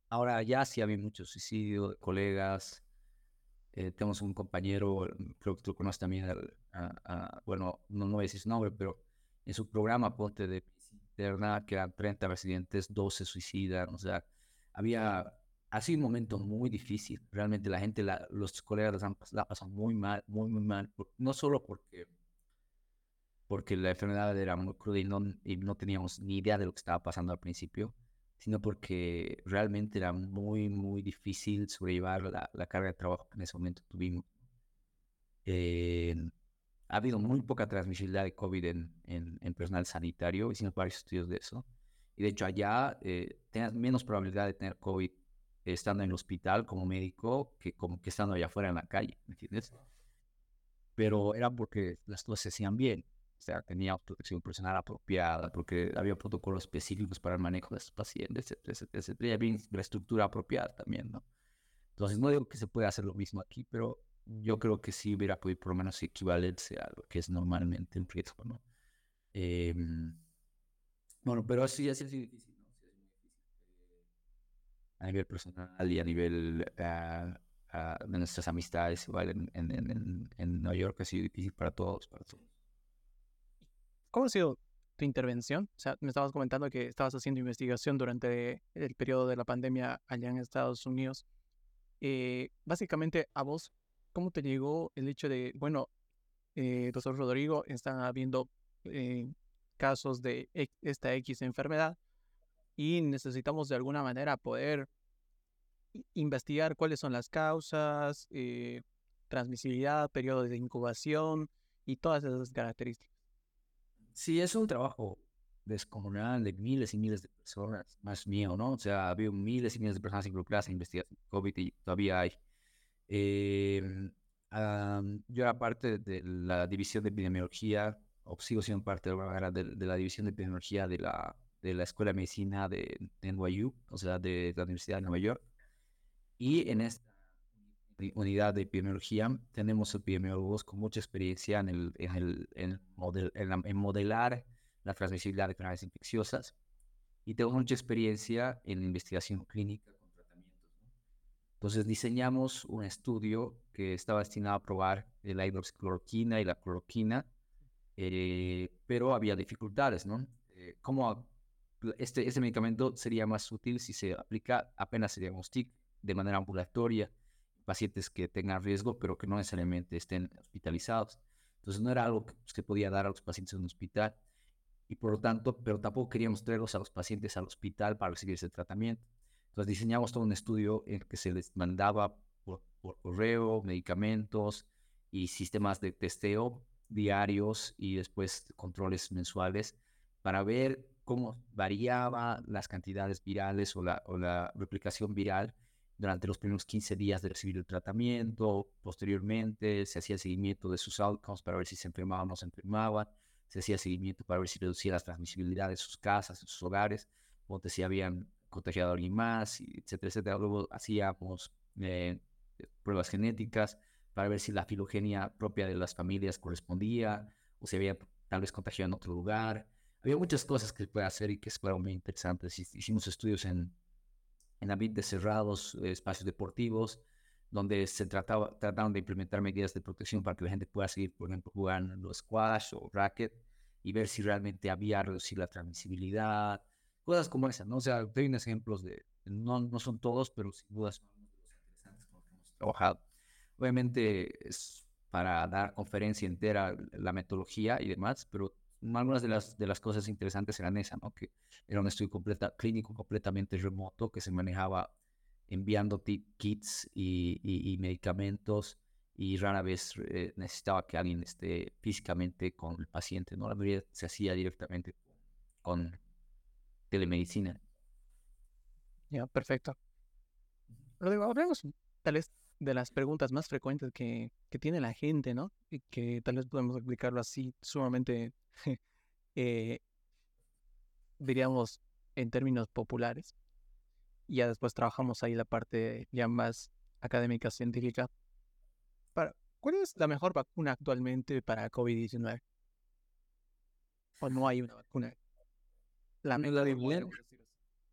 ahora ya sí había mucho suicidio de colegas, eh, tenemos un compañero, creo que tú conoces también, bueno, no, voy a decir su nombre, pero en su programa Ponte de Interna, que eran 30 residentes, 12 suicidan, o sea, había, ha sido un momento muy difícil, realmente la gente, la, los colegas han, la pasado muy mal, muy, muy mal, no solo porque porque la enfermedad era muy cruda y no, y no teníamos ni idea de lo que estaba pasando al principio, sino porque realmente era muy, muy difícil sobrellevar la, la carga de trabajo que en ese momento tuvimos. Eh, ha habido muy poca transmisibilidad de COVID en, en, en, personal sanitario, hicimos varios estudios de eso. Y de hecho allá eh, tenías menos probabilidad de tener COVID estando en el hospital como médico que como que estando allá afuera en la calle, ¿me entiendes? Pero era porque las cosas se hacían bien. O sea, tenía protección personal apropiada, porque había protocolos específicos para el manejo de estos pacientes, etcétera, etcétera. Y había infraestructura apropiada también, ¿no? Entonces, no digo que se pueda hacer lo mismo aquí, pero yo creo que sí hubiera podido por lo menos equivalerse a lo que es normalmente un riesgo, ¿no? Eh, bueno, pero sí, así es ¿no? Muy difícil. Eh, a nivel personal y a nivel uh, uh, de nuestras amistades, igual en, en, en, en Nueva York ha sido difícil para todos, para todos. ¿Cómo ha sido tu intervención? O sea, me estabas comentando que estabas haciendo investigación durante el periodo de la pandemia allá en Estados Unidos. Eh, básicamente, a vos, ¿cómo te llegó el hecho de, bueno, eh, doctor Rodrigo, están habiendo eh, casos de esta X enfermedad y necesitamos de alguna manera poder investigar cuáles son las causas, transmisibilidad, periodo de incubación y todas esas características? Sí, es un trabajo descomunal de miles y miles de personas, más mío, ¿no? O sea, había miles y miles de personas involucradas en investigación COVID y todavía hay. Em, yo era parte de la división de epidemiología, o sigo siendo parte de, de, la división de epidemiología de la, de la Escuela de Medicina de, de NYU, o sea, de la Universidad de Nueva York. Y en esta unidad de epidemiología tenemos epidemiólogos con mucha experiencia en, el, en, el, en, model, en, modelar la transmisibilidad de enfermedades infecciosas y tengo mucha experiencia en investigación clínica con tratamientos. Entonces diseñamos un estudio que estaba destinado a probar la hidroxicloroquina y la cloroquina, eh, pero había dificultades, ¿no? Eh, ¿Cómo este, este medicamento sería más útil si se aplica apenas se diagnostica de manera ambulatoria, pacientes que tengan riesgo, pero que no necesariamente estén hospitalizados. Entonces no era algo que se podía dar a los pacientes en un hospital y por lo tanto, pero tampoco queríamos traerlos a los pacientes al hospital para recibir ese tratamiento. Entonces diseñamos todo un estudio en que se les mandaba por, por correo medicamentos y sistemas de testeo diarios y después controles mensuales para ver cómo variaba las cantidades virales o la, o la replicación viral durante los primeros 15 días de recibir el tratamiento. Posteriormente se hacía seguimiento de sus outcomes para ver si se enfermaban o no se enfermaban. Se hacía seguimiento para ver si reducía la transmisibilidad de sus casas, de sus hogares, o si habían contagiado a alguien más, etcétera, etcétera. Luego hacíamos eh, pruebas genéticas para ver si la filogenia propia de las familias correspondía o si había tal vez contagiado en otro lugar. Había muchas cosas que se puede hacer y que fueron muy interesantes. Hicimos estudios en en ambientes cerrados, eh, espacios deportivos, donde se trataba, trataron de implementar medidas de protección para que la gente pueda seguir, por ejemplo, jugando squash o racket y ver si realmente había reducido la transmisibilidad, cosas como esas, ¿no? O sea, unos ejemplos de, no, no son todos, pero sin duda son interesantes con los que hemos trabajado. Obviamente es para dar conferencia entera la metodología y demás, pero algunas de las, de las cosas interesantes eran esas, ¿no? Que era un estudio completa, clínico completamente remoto que se manejaba enviando kits y, y, medicamentos y rara vez eh, necesitaba que alguien esté físicamente con el paciente, ¿no? La mayoría se hacía directamente con telemedicina. Ya, perfecto. Pero hablemos tal vez de las preguntas más frecuentes que, que tiene la gente, ¿no? Y que tal vez podemos explicarlo así sumamente [laughs] eh, diríamos, en términos populares. Y ya después trabajamos ahí la parte ya más académica, científica. Para, ¿Cuál es la mejor vacuna actualmente para COVID-19? ¿O no hay una vacuna? La, la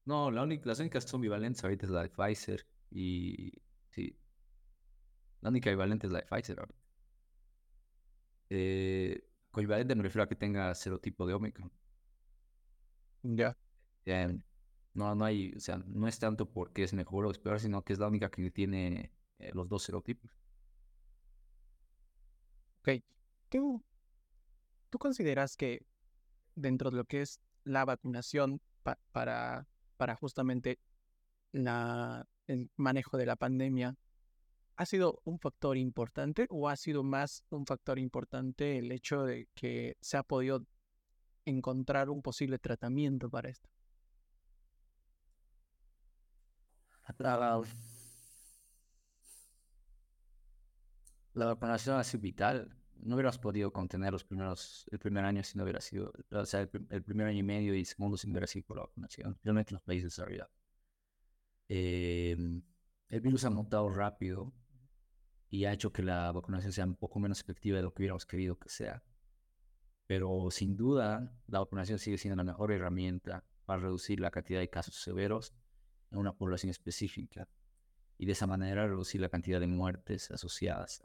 No, la única, las únicas son bivalentes ahorita es la de Pfizer. Y sí, la única bivalente es la de Pfizer ahorita. Eh, Coivalente me refiero a que tenga serotipo de Omicron. Ya. no, no hay, o sea, no es tanto porque es mejor o es peor, sino que es la única que tiene eh, los dos serotipos. Ok. ¿Tú, ¿Tú consideras que dentro de lo que es la vacunación para, para justamente la, el manejo de la pandemia, ¿Ha sido un factor importante o ha sido más un factor importante el hecho de que se ha podido encontrar un posible tratamiento para esto? La, vacunación ha sido vital. No hubiéramos podido contener los primeros, el primer año si no hubiera sido, o sea, el, primer año y medio y segundo si no hubiera sido por la vacunación, realmente en los países desarrollados. Eh, el virus ha mutado rápido y ha hecho que la vacunación sea un poco menos efectiva de lo que hubiéramos querido que sea. Pero sin duda, la vacunación sigue siendo la mejor herramienta para reducir la cantidad de casos severos en una población específica y de esa manera reducir la cantidad de muertes asociadas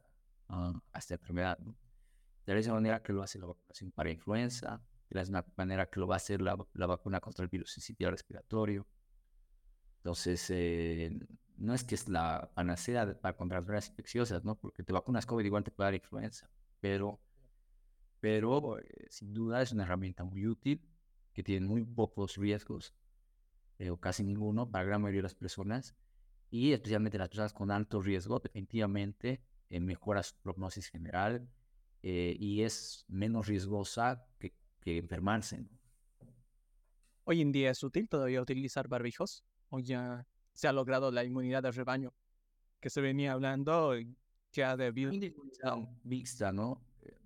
a, esta enfermedad. De la misma manera que lo hace la vacunación para influenza, de la misma manera que lo va a hacer la, la vacuna contra el virus sitio respiratorio. Entonces, eh, no es que es la panacea para contra enfermedades infecciosas, ¿no? Porque te vacunas COVID igual te puede dar influenza, pero, pero eh, sin duda es una herramienta muy útil que tiene muy pocos riesgos, eh, o casi ninguno para la gran mayoría de las personas, y especialmente las personas con alto riesgo, definitivamente eh, mejora su prognosis general y es menos riesgosa que, que enfermarse. Hoy en día es útil todavía utilizar barbijos o ya se ha logrado la inmunidad del rebaño. que se venía hablando ya de mixta, ¿no?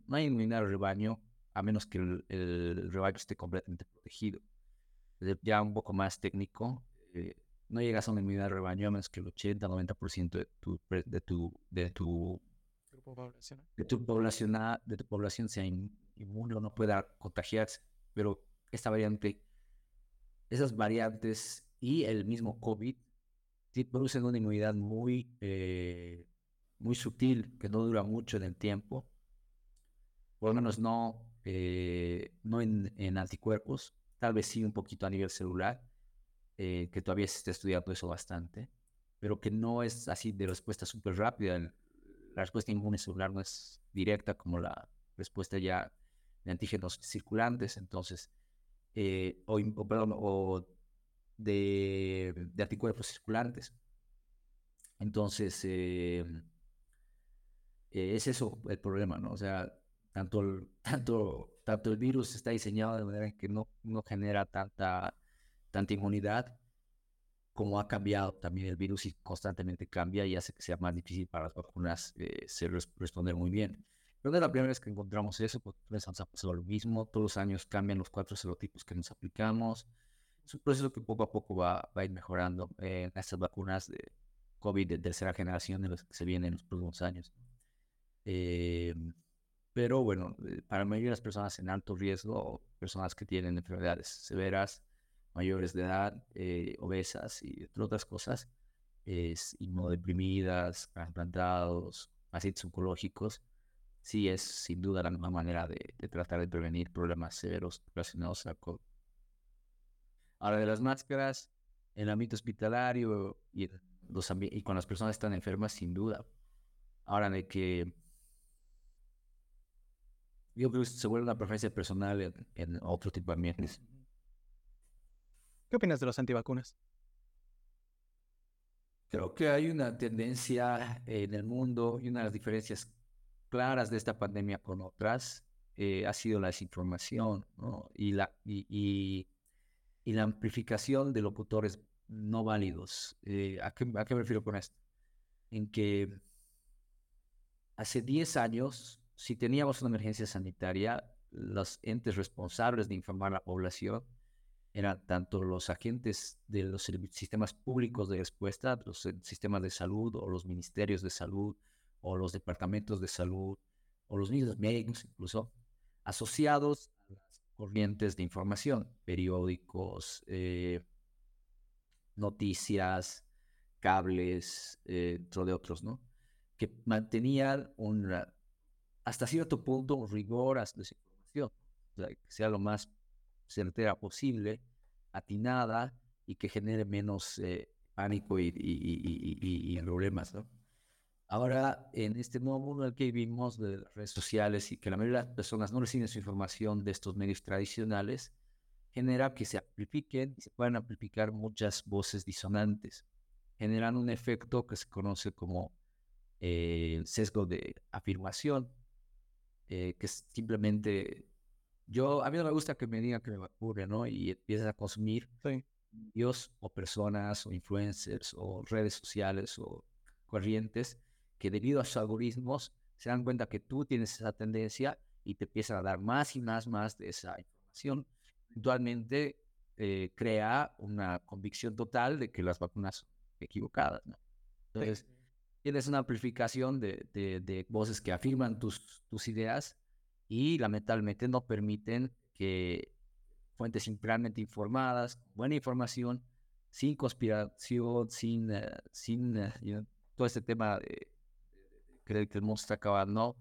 No hay inmunidad de rebaño a menos que el, el rebaño esté completamente protegido. Ya un poco más técnico, eh, no llegas a una inmunidad de rebaño a menos que el 80-90% de tu, de tu, de tu de tu población, de tu población sea inmune o no pueda contagiarse. Pero esta variante, esas variantes y el mismo COVID producen una inmunidad muy, eh, muy sutil, que no dura mucho en el tiempo. Por lo menos no, eh, no en, anticuerpos, tal vez sí un poquito a nivel celular, eh, que todavía se está estudiando eso bastante, pero que no es así de respuesta súper rápida. La respuesta inmune celular no es directa como la respuesta ya de antígenos circulantes, entonces, o, o, perdón, o de, de anticuerpos circulantes. Entonces, eh, eh, es eso el problema, ¿no? O sea, tanto el, [laughs] tanto, tanto el virus está diseñado de manera que no, no genera tanta, tanta inmunidad, como ha cambiado también el virus y constantemente cambia y hace que sea más difícil para las vacunas eh, responder muy bien. Pero es la primera vez que encontramos eso, porque nos lo mismo. Todos los años cambian los cuatro serotipos que nos aplicamos es un proceso que poco a poco va, va a ir mejorando en estas vacunas de COVID de tercera generación de los que se vienen en los próximos años. Eh, pero bueno, eh, para la mayoría de las personas en alto riesgo, personas que tienen enfermedades severas, mayores de edad, eh, obesas y otras cosas, es inmunodeprimidas, trasplantados, pacientes oncológicos, sí es sin duda la mejor manera de, de tratar de prevenir problemas severos relacionados a COVID. Ahora, de las máscaras, en el ámbito hospitalario y, los y cuando las personas están enfermas, sin duda. Ahora, de que yo creo que se vuelve una preferencia personal en, otro tipo de ambientes. ¿Qué opinas de los antivacunas? Creo que hay una tendencia en el mundo y una de las diferencias claras de esta pandemia con otras eh, ha sido la desinformación ¿no? y, la, y, y la amplificación de locutores no válidos. Eh, ¿a, qué, me refiero con esto? En que hace 10 años, si teníamos una emergencia sanitaria, los entes responsables de informar a la población eran tanto los agentes de los sistemas públicos de respuesta, los sistemas de salud o los ministerios de salud o los departamentos de salud o los mismos médicos incluso, asociados corrientes de información, periódicos, eh, noticias, cables, eh, entre otros, ¿no? Que mantenían un, hasta cierto punto un rigor a esa información, que sea lo más certera posible, atinada y que genere menos eh, pánico y, y, problemas, ¿no? Ahora, en este nuevo mundo en el que vivimos de las redes sociales y que la mayoría de las personas no reciben su información de estos medios tradicionales, genera que se amplifiquen y se puedan amplificar muchas voces disonantes, generando un efecto que se conoce como eh, sesgo de afirmación, eh, que es simplemente, yo, a mí no me gusta que me digan que me ocurre, ¿no? Y empiezas a consumir medios o personas o influencers o redes sociales o corrientes que debido a sus algoritmos se dan cuenta que tú tienes esa tendencia y te empiezan a dar más y más, más de esa información. Eventualmente eh, crea una convicción total de que las vacunas son equivocadas. ¿no? Entonces, tienes una amplificación de, de, voces que afirman tus, tus ideas y lamentablemente no permiten que fuentes simplemente informadas, buena información, sin conspiración, sin, eh, sin eh, todo este tema de creer que el mundo está acabando,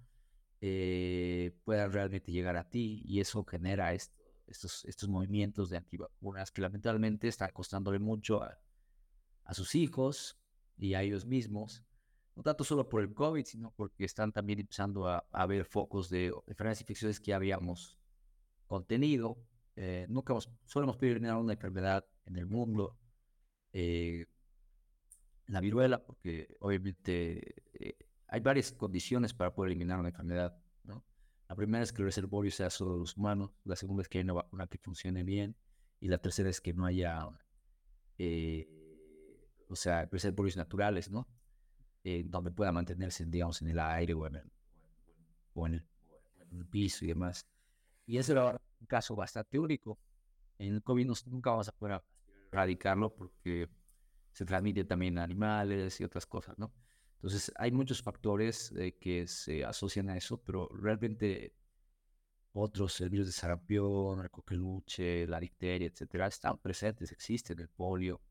eh, puedan realmente llegar a ti y eso genera estos, estos movimientos de antivacunas que lamentablemente están costándole mucho a, sus hijos y a ellos mismos, no tanto solo por el COVID, sino porque están también empezando a, a ver focos de enfermedades infecciosas que habíamos contenido. Eh, nunca hemos, solo hemos eliminar una enfermedad en el mundo, eh, la viruela, porque obviamente eh, hay varias condiciones para poder eliminar una enfermedad. ¿no? La primera es que el reservorio sea solo los humanos, la segunda es que haya una vacuna que funcione bien y la tercera es que no haya, eh, o sea, reservorios naturales, ¿no? eh, donde pueda mantenerse, digamos, en el aire o en el, piso y demás. Y eso era un caso bastante único. En el COVID nunca vamos a poder erradicarlo porque se transmite también a animales y otras cosas, ¿no? Entonces, hay muchos factores eh, que se asocian a eso, pero realmente otros, el virus de sarampión, el coqueluche, la difteria, etcétera, están presentes, existen, el polio.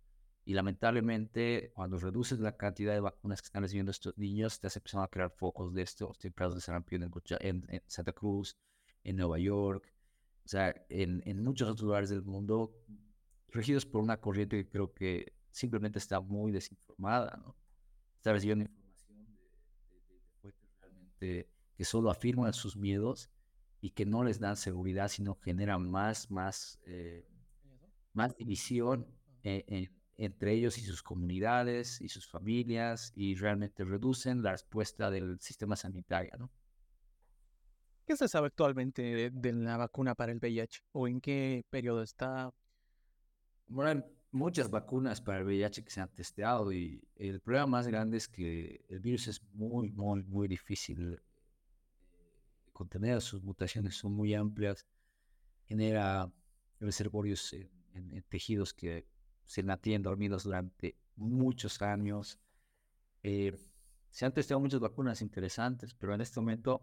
Y lamentablemente, cuando reduces la cantidad de vacunas que están recibiendo estos niños, te has empezado a crear focos de estos tempranos de sarampión en, en, Santa Cruz, en Nueva York, o sea, en, en muchos otros lugares del mundo, regidos por una corriente que creo que simplemente está muy desinformada, ¿no? Está recibiendo información de, de, de fuentes realmente que solo afirman sus miedos y que no les dan seguridad, sino generan más, más, eh, más división eh, entre ellos y sus comunidades y sus familias y realmente reducen la respuesta del sistema sanitario, ¿no? ¿Qué se sabe actualmente de, la vacuna para el VIH o en qué periodo está? Bueno, muchas vacunas para el VIH que se han testeado y el problema más grande es que el virus es muy, muy, muy difícil contener, sus mutaciones son muy amplias, genera reservorios en, tejidos que se mantienen dormidos durante muchos años. Eh, se han testeado muchas vacunas interesantes, pero en este momento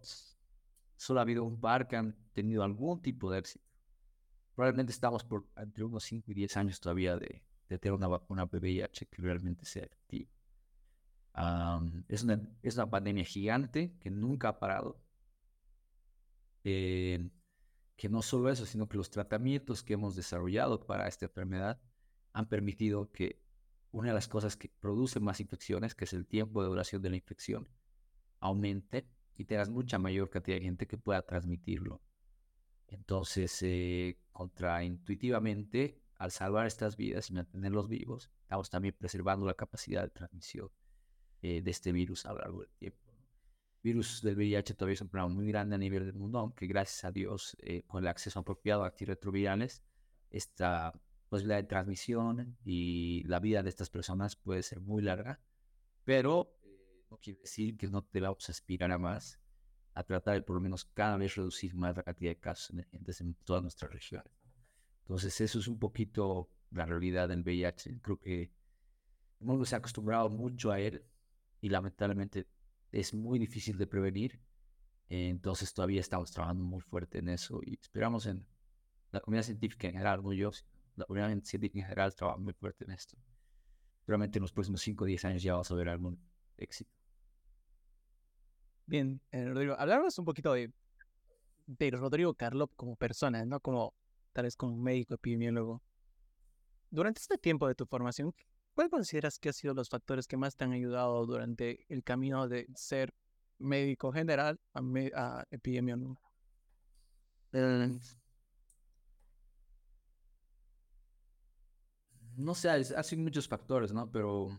solo ha habido un par que han tenido algún tipo de éxito. Probablemente estamos por entre unos 5 y 10 años todavía de, tener una vacuna VIH que realmente sea efectiva. es, una, es una pandemia gigante que nunca ha parado eh, que no solo eso, sino que los tratamientos que hemos desarrollado para esta enfermedad han permitido que una de las cosas que produce más infecciones, que es el tiempo de duración de la infección, aumente y tengas mucha mayor cantidad de gente que pueda transmitirlo. Entonces, eh, contraintuitivamente, al salvar estas vidas y mantenerlos vivos, estamos también preservando la capacidad de transmisión eh, de este virus a lo largo del tiempo virus del VIH todavía es un problema muy grande a nivel del mundo, aunque gracias a Dios, eh, con el acceso apropiado a antirretrovirales, esta posibilidad de transmisión y la vida de estas personas puede ser muy larga, pero eh, no quiere decir que no te vamos a aspirar a más, a tratar de por lo menos cada vez reducir más la cantidad de casos emergentes en todas nuestras regiones. Entonces, eso es un poquito la realidad del VIH. Creo que el mundo se ha acostumbrado mucho a él y lamentablemente es muy difícil de prevenir. entonces todavía estamos trabajando muy fuerte en eso y esperamos en la comunidad científica en general, no yo, la comunidad científica en general trabaja muy fuerte en esto. Probablemente en los próximos 5 o 10 años ya vamos a ver algún éxito. Bien, eh, Rodrigo, hablamos un poquito de, de Rodrigo Carlop como persona, ¿no? Como tal vez como médico epidemiólogo. Durante este tiempo de tu formación, ¿Cuál consideras que han sido los factores que más te han ayudado durante el camino de ser médico general a, epidemiólogo? Eh, no sé, ha sido muchos factores, ¿no? Pero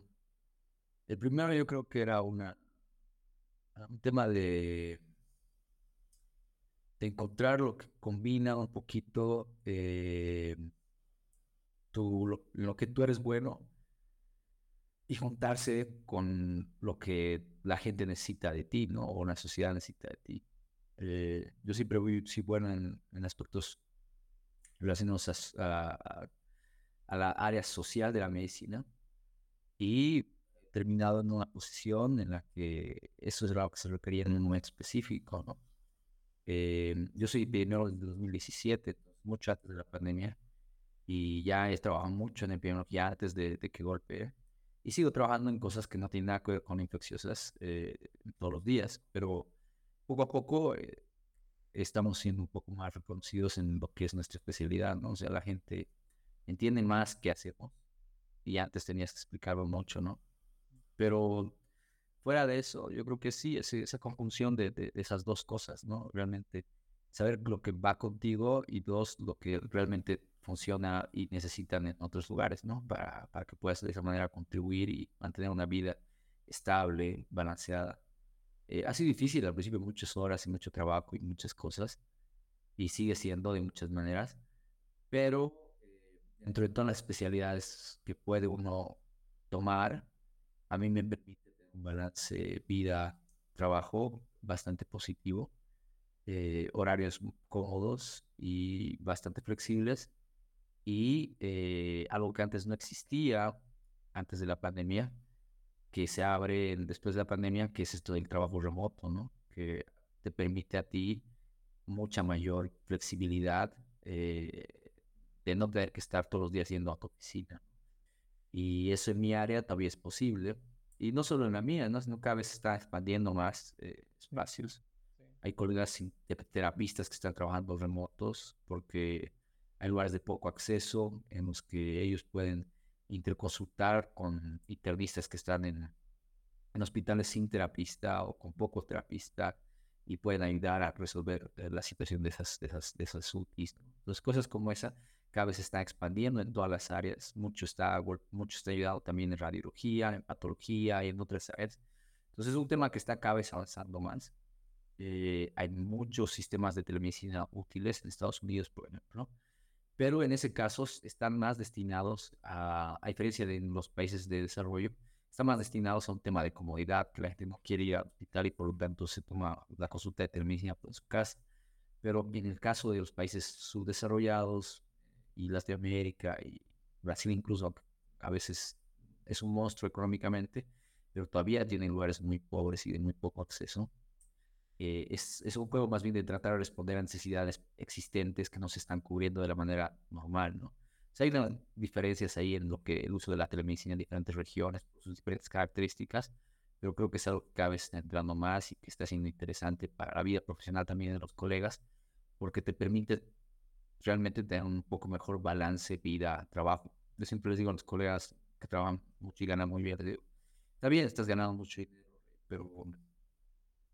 el primero yo creo que era una, un tema de, de encontrar lo que combina un poquito eh, lo que tú eres bueno y juntarse con lo que la gente necesita de ti, ¿no? O la sociedad necesita de ti. Eh, yo siempre voy, sí, bueno en, aspectos relacionados a, a, la área social de la medicina y terminado en una posición en la que eso es lo que se requería en un momento específico, ¿no? Eh, yo soy epidemiólogo desde 2017, mucho antes de la pandemia, y ya he trabajado mucho en epidemiología antes de, de que golpee y sigo trabajando en cosas que no tienen nada que ver con infecciosas eh, todos los días, pero poco a poco eh, estamos siendo un poco más reconocidos en lo que es nuestra especialidad, ¿no? O sea, la gente entiende más qué hacemos y antes tenías que explicarlo mucho, ¿no? Pero fuera de eso, yo creo que sí, esa conjunción de, de, de, esas dos cosas, ¿no? Realmente saber lo que va contigo y dos, lo que realmente funciona y necesitan en otros lugares, ¿no? Para, para que puedas de esa manera contribuir y mantener una vida estable, balanceada. Eh, ha sido difícil al principio, muchas horas y mucho trabajo y muchas cosas, y sigue siendo de muchas maneras, pero eh, dentro de todas las especialidades que puede uno tomar, a mí me permite tener un balance vida-trabajo bastante positivo, eh, horarios cómodos y bastante flexibles. Y eh, algo que antes no existía, antes de la pandemia, que se abre después de la pandemia, que es esto del trabajo remoto, ¿no? Que te permite a ti mucha mayor flexibilidad eh, de no tener que estar todos los días yendo a tu oficina. Y eso en mi área todavía es posible. Y no solo en la mía, ¿no? sino cada vez se está expandiendo más eh, espacios. Hay colegas terapistas que están trabajando remotos porque hay lugares de poco acceso en los que ellos pueden interconsultar con internistas que están en, en hospitales sin terapista o con poco terapista y pueden ayudar a resolver eh, la situación de esas, de esas, de esas UTIs. Entonces, cosas como esa cada vez se está expandiendo en todas las áreas. Mucho está, mucho está ayudado también en radiología, en patología y en otras áreas. Entonces, es un tema que está cada vez avanzando más. Eh, hay muchos sistemas de telemedicina útiles en Estados Unidos, por ejemplo, pero en ese caso están más destinados a, a diferencia de los países de desarrollo, están más destinados a un tema de comodidad, que la gente no quiere ir al hospital y por lo tanto se toma la consulta de telemedicina por su casa. Pero en el caso de los países subdesarrollados y las de América y Brasil incluso, a veces es un monstruo económicamente, pero todavía tienen lugares muy pobres y de muy poco acceso. Eh, es, es, un juego más bien de tratar de responder a necesidades existentes que no se están cubriendo de la manera normal, ¿no? hay diferencias ahí en lo que el uso de la telemedicina en diferentes regiones, sus diferentes características, pero creo que es algo que cada vez está entrando más y que está siendo interesante para la vida profesional también de los colegas, porque te permite realmente tener un poco mejor balance vida-trabajo. Yo siempre les digo a los colegas que trabajan mucho y ganan muy bien, está bien, estás ganando mucho dinero, pero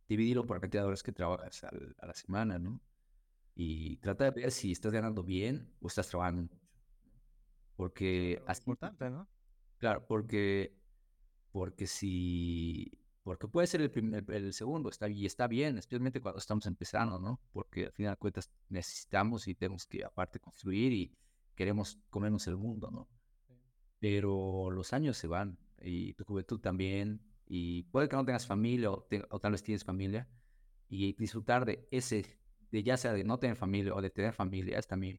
dividirlo por la cantidad de horas que trabajas a la semana, ¿no? Y trata de ver si estás ganando bien o estás trabajando porque es importante, ¿no? Claro, porque, porque si, porque puede ser el, primer, el segundo, está, y está bien, especialmente cuando estamos empezando, ¿no? Porque al final de cuentas necesitamos y tenemos que aparte construir y queremos comernos el mundo, ¿no? Pero los años se van y tu juventud también, y puede que no tengas familia o, o tal vez tienes familia, y disfrutar de ese, de ya sea de no tener familia o de tener familia, es también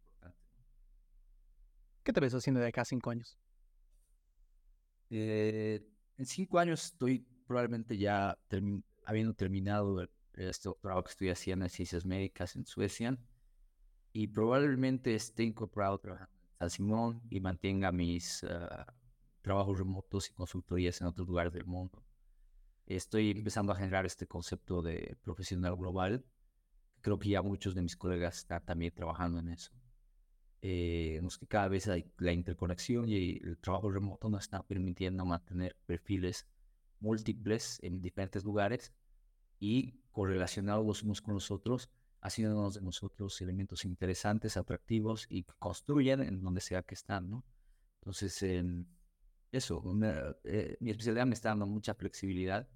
¿Qué te ves haciendo de acá a cinco años? Eh, en cinco años estoy probablemente ya habiendo terminado este doctorado que estoy haciendo en ciencias médicas en Suecia y probablemente esté incorporado trabajando en San Simón y mantenga mis ah, trabajos remotos y consultorías en otros lugares del mundo. Estoy empezando a generar este concepto de profesional global. Creo que ya muchos de mis colegas están también trabajando en eso eh, que cada vez hay la interconexión y el trabajo remoto nos está permitiendo mantener perfiles múltiples en diferentes lugares y correlacionados los unos con los otros, haciéndonos de nosotros elementos interesantes, atractivos y que construyen en donde sea que están, ¿no? Entonces, eso, eh, mi especialidad me está dando mucha flexibilidad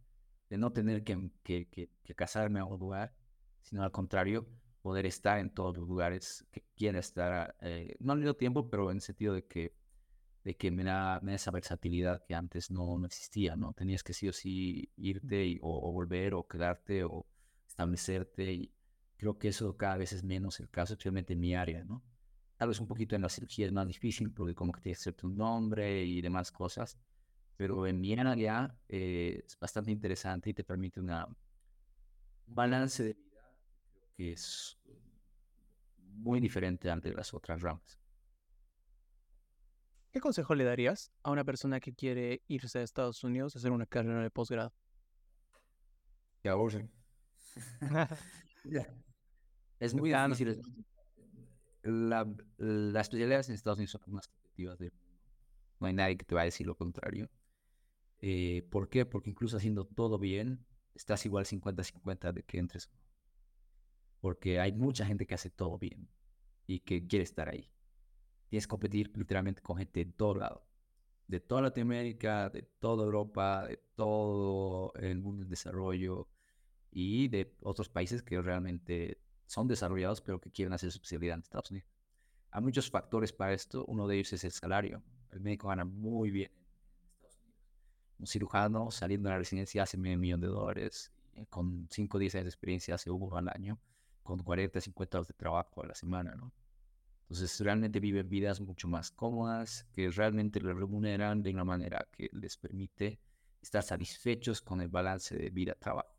de no tener que, que, que, que casarme a un lugar, sino al contrario, poder estar en todos los lugares que quiera estar, eh, no al mismo tiempo, pero en el sentido de que, de que me, da, me da esa versatilidad que antes no, no, existía, ¿no? Tenías que sí o sí irte o, volver o quedarte o establecerte y creo que eso cada vez es menos el caso, especialmente en mi área, ¿no? Tal vez un poquito en la cirugía es más difícil porque como que tienes que hacerte un nombre y demás cosas, pero en mi área eh, es bastante interesante y te permite una, un balance de que es muy diferente ante las otras ramas. ¿Qué consejo le darías a una persona que quiere irse a Estados Unidos a hacer una carrera de posgrado? [laughs] Que aborren. Es muy difícil. La, las especialidades en Estados Unidos son más competitivas. De, no hay nadie que te va a decir lo contrario. Eh, ¿Por qué? Porque incluso haciendo todo bien, estás igual 50-50 de que entres porque hay mucha gente que hace todo bien y que quiere estar ahí. Tienes que competir literalmente con gente de todo lado, de toda Latinoamérica, de toda Europa, de todo el mundo en desarrollo y de otros países que realmente son desarrollados pero que quieren hacer su especialidad en Estados Unidos. Hay muchos factores para esto, uno de ellos es el salario. El médico gana muy bien en Estados Unidos. un cirujano saliendo de la residencia hace medio millón de dólares, con 5 o 10 años de experiencia hace uno al año, con 40, 50 horas de trabajo a la semana, ¿no? Entonces realmente viven vidas mucho más cómodas, que realmente les remuneran de una manera que les permite estar satisfechos con el balance de vida-trabajo.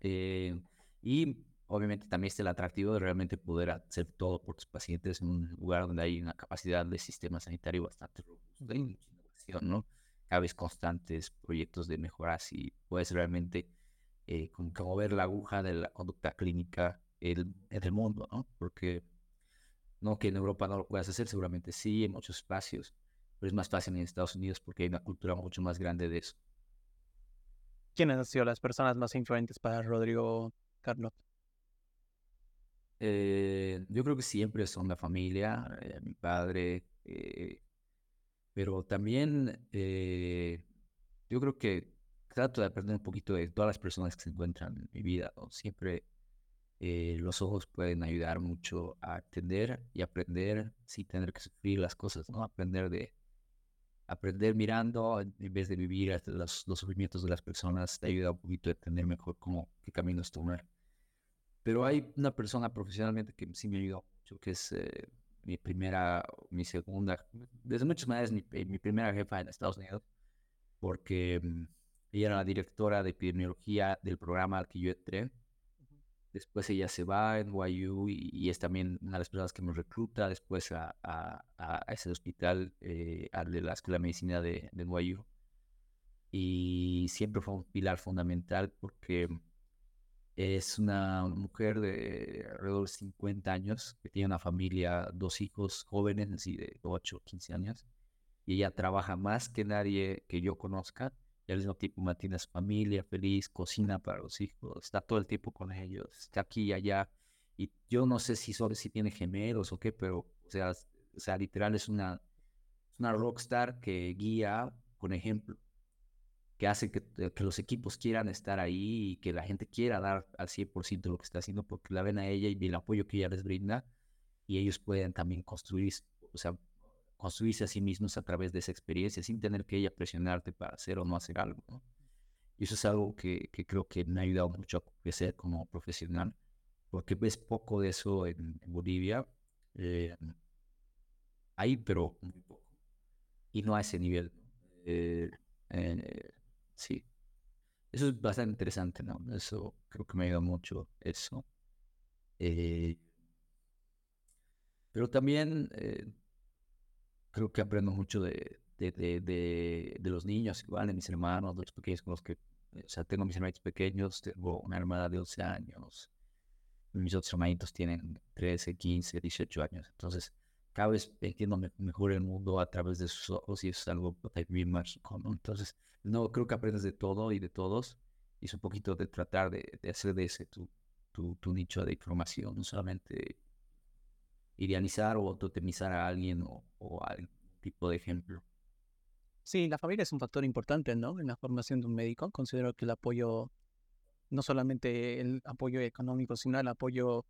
Eh, y obviamente también está el atractivo de realmente poder hacer todo por tus pacientes en un lugar donde hay una capacidad de sistema sanitario bastante robusta y mucha innovación, ¿no? Cada constantes proyectos de mejoras y puedes realmente eh, como, ver la aguja de la conducta clínica en el mundo, ¿no? Porque no que en Europa no lo puedas hacer, seguramente sí, en muchos espacios, pero es más fácil en Estados Unidos porque hay una cultura mucho más grande de eso. ¿Quiénes han sido las personas más influentes para Rodrigo Carlos? Eh, yo creo que siempre son la familia, eh, mi padre, eh, pero también yo creo que trato de aprender un poquito de todas las personas que se encuentran en mi vida. Siempre eh, los ojos pueden ayudar mucho a entender y aprender sin tener que sufrir las cosas, ¿no? Aprender de aprender mirando en vez de vivir los, los sufrimientos de las personas te ayuda un poquito a entender mejor cómo, qué caminos tomar. Pero hay una persona profesionalmente que sí me ayudó mucho, que es eh, mi primera, mi segunda, desde muchas maneras mi, eh, mi primera jefa en Estados Unidos, porque mm, ella era la directora de epidemiología del programa al que yo entré Después ella se va en NYU y, es también una de las personas que me recluta después a, a, ese hospital, eh, al de la Escuela de Medicina de, de NYU. Y siempre fue un pilar fundamental porque es una mujer de alrededor de 50 años que tiene una familia, dos hijos jóvenes, así de 8 o 15 años. Y ella trabaja más que nadie que yo conozca y al mismo tiempo mantiene a su familia feliz, cocina para los hijos, está todo el tiempo con ellos, está aquí y allá. Y yo no sé si solo si tiene gemelos o qué, pero, o sea, o sea literal es una, una rockstar que guía con ejemplo, que hace que, que, los equipos quieran estar ahí y que la gente quiera dar al 100% lo que está haciendo porque la ven a ella y el apoyo que ella les brinda y ellos pueden también construir, o sea, construirse a sí mismos a través de esa experiencia sin tener que ella presionarte para hacer o no hacer algo. Y eso es algo que, creo que me ha ayudado mucho a crecer como profesional, porque ves poco de eso en, Bolivia. Eh, ahí, pero muy poco. Y no a ese nivel. Eh, eh, sí. Eso es bastante interesante, ¿no? Eso creo que me ayuda mucho, eso. pero también creo que aprendo mucho de, de, de, de, los niños, igual, de mis hermanos, de los pequeños con los que, o sea, tengo mis hermanitos pequeños, tengo una hermana de 11 años, mis otros hermanitos tienen 13, 15, 18 años, entonces cada vez entiendo mejor el mundo a través de sus ojos y es algo bien mágico, ¿no? Entonces, no, creo que aprendes de todo y de todos y es un poquito de tratar de, de hacer de ese tu, tu, tu nicho de información, no solamente idealizar o totemizar a alguien o, o algún tipo de ejemplo. Sí, la familia es un factor importante, ¿no? En la formación de un médico. Considero que el apoyo, no solamente el apoyo económico, sino el apoyo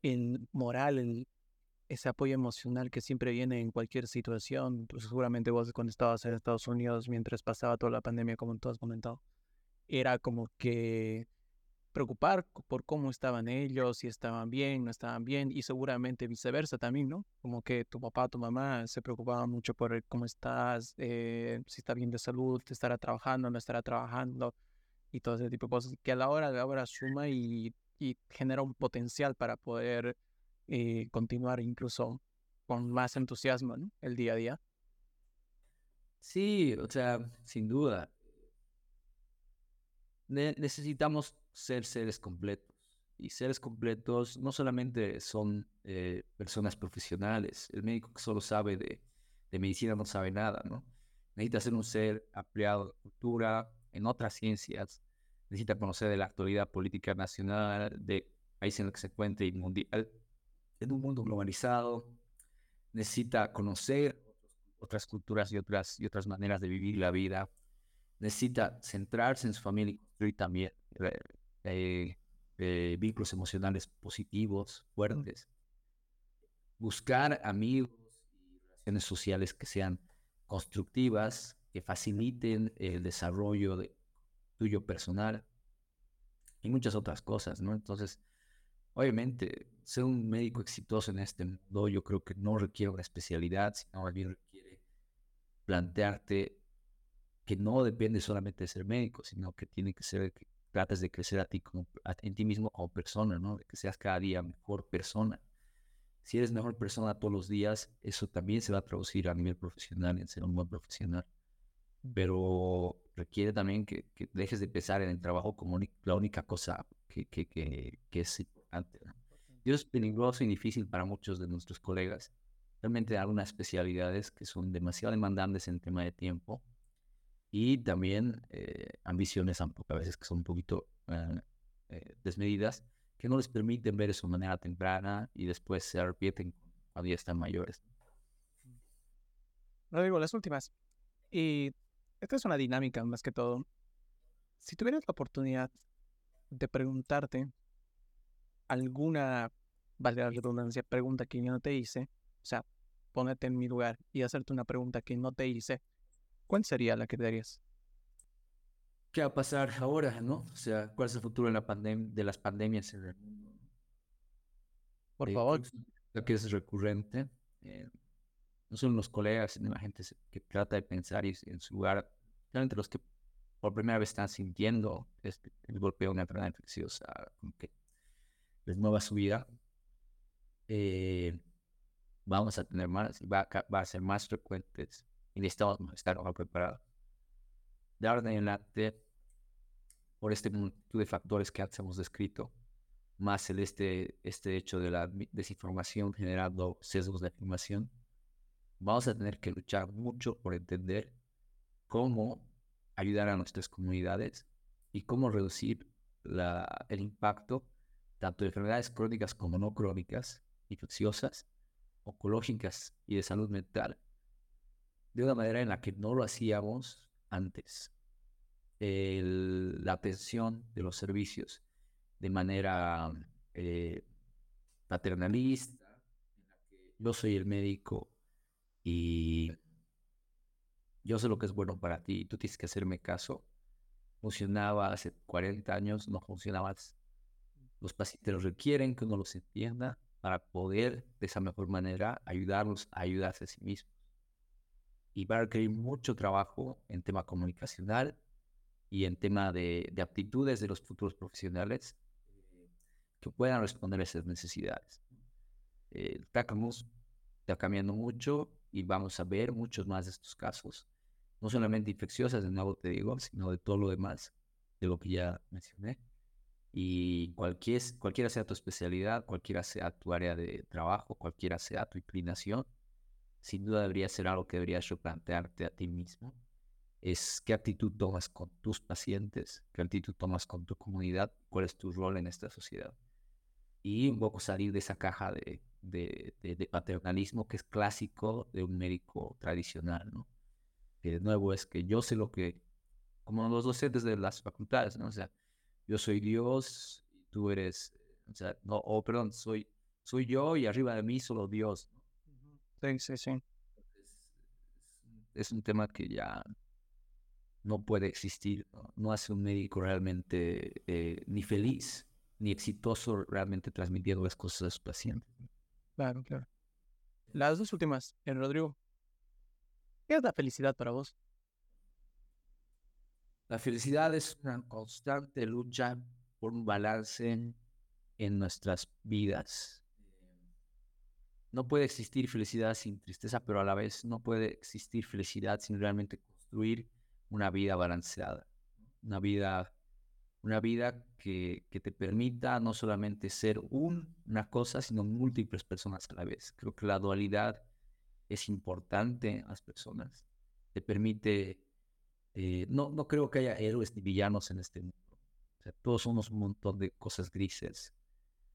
en moral, ese apoyo emocional que siempre viene en cualquier situación. Pues seguramente vos cuando estabas en Estados Unidos, mientras pasaba toda la pandemia, como tú has comentado, era como que preocupar por cómo estaban ellos, si estaban bien, no estaban bien, y seguramente viceversa también, ¿no? Como que tu papá, tu mamá se preocupaban mucho por cómo estás, eh, si está bien de salud, te estará trabajando, no estará trabajando, y todo ese tipo de cosas que a la hora de ahora suma y, y genera un potencial para poder eh, continuar incluso con más entusiasmo. El día a día. Sí, o sea, sin duda. Necesitamos ser seres completos. Y seres completos no solamente son eh, personas profesionales. El médico que solo sabe de, medicina no sabe nada, ¿no? Necesita ser un ser ampliado de cultura, en otras ciencias. Necesita conocer de la actualidad política nacional, de país en el que se encuentre y mundial. En un mundo globalizado, necesita conocer otras culturas y otras, y otras maneras de vivir la vida. Necesita centrarse en su familia construir también eh, eh, vínculos emocionales positivos, fuertes. Buscar amigos y relaciones sociales que sean constructivas que faciliten el desarrollo de tuyo personal y muchas otras cosas, ¿no? Entonces, obviamente, ser un médico exitoso en este mundo yo creo que no requiere una especialidad, sino más bien requiere plantearte que no depende solamente de ser médico, sino que tiene que ser que trates de crecer a ti como, en ti mismo como persona, ¿no? De que seas cada día mejor persona. Si eres mejor persona todos los días, eso también se va a traducir a nivel profesional en ser un buen profesional. Pero requiere también que, dejes de pensar en el trabajo como la única cosa que, que, que es importante. ¿no? Y es peligroso y difícil para muchos de nuestros colegas. Realmente hay algunas especialidades que son demasiado demandantes en tema de tiempo y también eh, ambiciones a veces que son un poquito eh, eh, desmedidas que no les permiten ver eso de manera temprana y después se arrepienten cuando ya están mayores. No digo las últimas. Y esta es una dinámica más que todo. Si tuvieras la oportunidad de preguntarte alguna, vale la redundancia, pregunta que yo no te hice, o sea, ponerte en mi lugar y hacerte una pregunta que no te hice, ¿cuál sería la que te darías? ¿Qué va a pasar ahora, no? O sea, ¿cuál es el futuro de, la de las pandemias en el mundo? Por eh, favor. Lo que es recurrente. Eh, no solo los colegas, sino la gente que trata de pensar y en su lugar, realmente los que por primera vez están sintiendo este, el golpe de una enfermedad infecciosa, como que les mueva su vida, eh, vamos a tener más, va, va a ser más frecuentes y necesitamos estar mejor preparados de ahora adelante, por este multitud de factores que antes hemos descrito, más el este, este hecho de la desinformación generando sesgos de afirmación, vamos a tener que luchar mucho por entender cómo ayudar a nuestras comunidades y cómo reducir la, el impacto tanto de enfermedades crónicas como no crónicas, infecciosas, oncológicas y de salud mental, de una manera en la que no lo hacíamos antes. la atención de los servicios de manera eh, paternalista, yo soy el médico y yo sé lo que es bueno para ti tú tienes que hacerme caso. Funcionaba hace 40 años, no funcionaba. Los pacientes requieren que uno los entienda para poder de esa mejor manera ayudarlos a ayudarse a sí mismos y va a requerir mucho trabajo en tema comunicacional y en tema de, aptitudes de los futuros profesionales eh, que puedan responder a esas necesidades. El TACAMUS está cambiando mucho y vamos a ver muchos más de estos casos, no solamente infecciosas, de nuevo te digo, sino de todo lo demás, de lo que ya mencioné. Y cualquier, cualquiera sea tu especialidad, cualquiera sea tu área de trabajo, cualquiera sea tu inclinación, sin duda debería ser algo que deberías replantearte a ti mismo. Es qué actitud tomas con tus pacientes, qué actitud tomas con tu comunidad, cuál es tu rol en esta sociedad. Y un poco salir de esa caja de, de, paternalismo que es clásico de un médico tradicional, ¿no? Que de nuevo es que yo sé lo que, como los docentes de las facultades, ¿no? O sea, yo soy Dios tú eres, o sea, no, oh, perdón, soy, soy yo y arriba de mí solo Dios. Sí, sí, sí. Es, un tema que ya no puede existir. No, hace un médico realmente eh, ni feliz ni exitoso realmente transmitiendo las cosas a su paciente. Claro, claro. Las dos últimas, en Rodrigo. ¿Qué es la felicidad para vos? La felicidad es una constante lucha por un balance en nuestras vidas no puede existir felicidad sin tristeza, pero a la vez no puede existir felicidad sin realmente construir una vida balanceada, una vida, una vida que, te permita no solamente ser una cosa, sino múltiples personas a la vez. Creo que la dualidad es importante en las personas. Te permite, eh, no, no creo que haya héroes ni villanos en este mundo. Todos somos un montón de cosas grises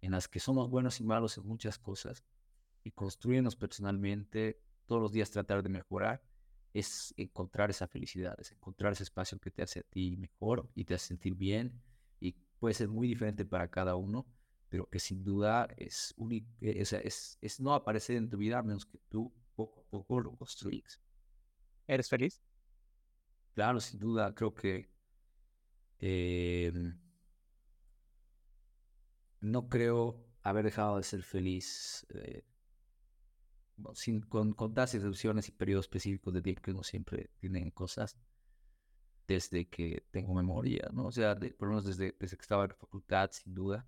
en las que somos buenos y malos en muchas cosas, y construirnos personalmente, todos los días tratar de mejorar, es encontrar esa felicidad, es encontrar ese espacio que te hace a ti mejor y te hace sentir bien y puede ser muy diferente para cada uno, pero que sin duda es, es, es, es no aparecer en tu vida a menos que tú poco a poco lo construyes. ¿Eres feliz? Claro, sin duda, creo que eh, no creo haber dejado de ser feliz eh, sin, con, con y excepciones y periodos específicos de tiempo que no siempre tienen cosas desde que tengo memoria, ¿no? O sea, por lo menos desde, desde que estaba en la facultad, sin duda,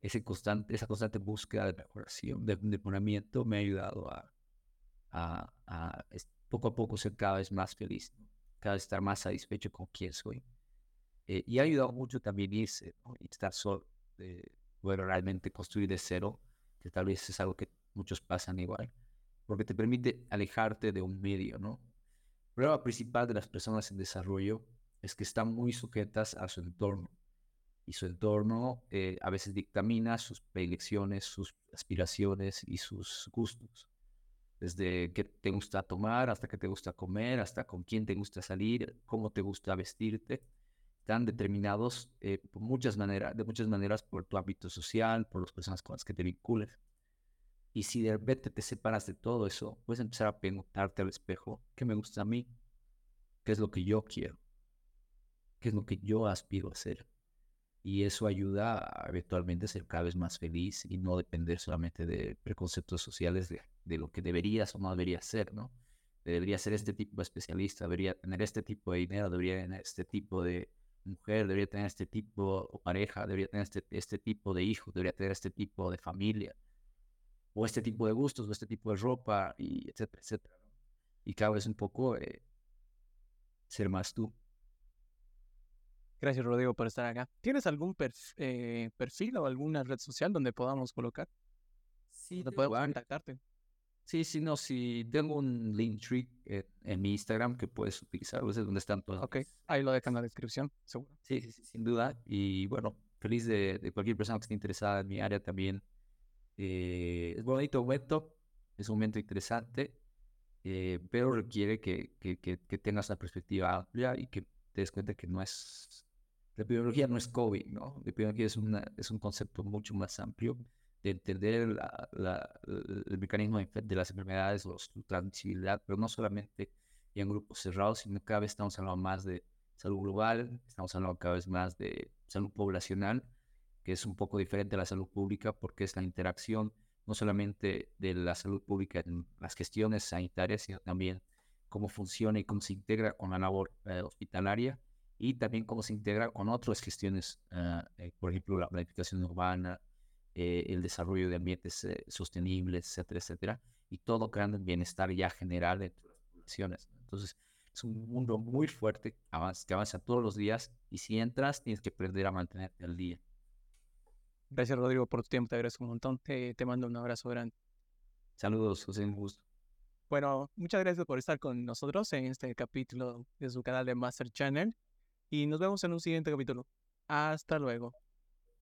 ese constante, esa constante búsqueda de mejoración, de, mejoramiento, me ha ayudado a, a, a, poco a poco ser cada vez más feliz, cada vez estar más satisfecho con quién soy. Eh, y ha ayudado mucho también irse, y estar solo, bueno, realmente construir de cero, que tal vez es algo que muchos pasan igual, porque te permite alejarte de un medio, ¿no? El problema principal de las personas en desarrollo es que están muy sujetas a su entorno y su entorno eh, a veces dictamina sus predilecciones, sus aspiraciones y sus gustos. Desde qué te gusta tomar, hasta qué te gusta comer, hasta con quién te gusta salir, cómo te gusta vestirte. Están determinados eh, por muchas maneras, de muchas maneras por tu hábito social, por las personas con las que te vincules. Y si de repente te separas de todo eso, puedes empezar a preguntarte al espejo, ¿qué me gusta a mí? ¿Qué es lo que yo quiero? ¿Qué es lo que yo aspiro a ser? y eso ayuda a eventualmente ser cada vez más feliz y no depender solamente de preconceptos sociales de, de lo que deberías o no deberías ser, ¿no? Debería ser este tipo de especialista, debería tener este tipo de dinero, debería tener este tipo de mujer, debería tener este tipo de pareja, debería tener este, este tipo de hijo, debería tener este tipo de familia, o este tipo de gustos, o este tipo de ropa, y etcétera, etcétera. Y cada vez un poco eh, ser más tú. Gracias, Rodrigo, por estar acá. ¿Tienes algún eh, perfil o alguna red social donde podamos colocar? Sí, donde podemos contactarte. Sí, sí, no, sí, tengo un link tree en, mi Instagram que puedes utilizar, es donde están todos. Ok, ahí lo dejan en la descripción, seguro. Sí, sí, sin duda. Y bueno, feliz de, cualquier persona que esté interesada en mi área también. Eh, es bonito momento, es un momento interesante, eh, pero requiere que, que, que, que tengas una perspectiva amplia y que te des cuenta que no es la epidemiología no es COVID, ¿no? La epidemiología es, una, es un concepto mucho más amplio de entender la, el mecanismo de las enfermedades o su transmisibilidad, pero no solamente en grupos cerrados, sino cada vez estamos hablando más de salud global, estamos hablando cada vez más de salud poblacional, que es un poco diferente a la salud pública porque es la interacción no solamente de la salud pública en las gestiones sanitarias, sino también cómo funciona y cómo se integra con la labor eh, hospitalaria y también cómo se integra con otras gestiones, ah, eh, por ejemplo, la planificación urbana, eh, el desarrollo de ambientes eh, sostenibles, etcétera, etcétera, y todo creando el bienestar ya general de las poblaciones. Entonces, es un mundo muy fuerte que avanza todos los días y si entras tienes que aprender a mantenerte al día. Gracias Rodrigo por tu tiempo, te agradezco un montón, te, te mando un abrazo grande. Saludos, José, un gusto. Bueno, muchas gracias por estar con nosotros en este capítulo de su canal de Master Channel y nos vemos en un siguiente capítulo. Hasta luego.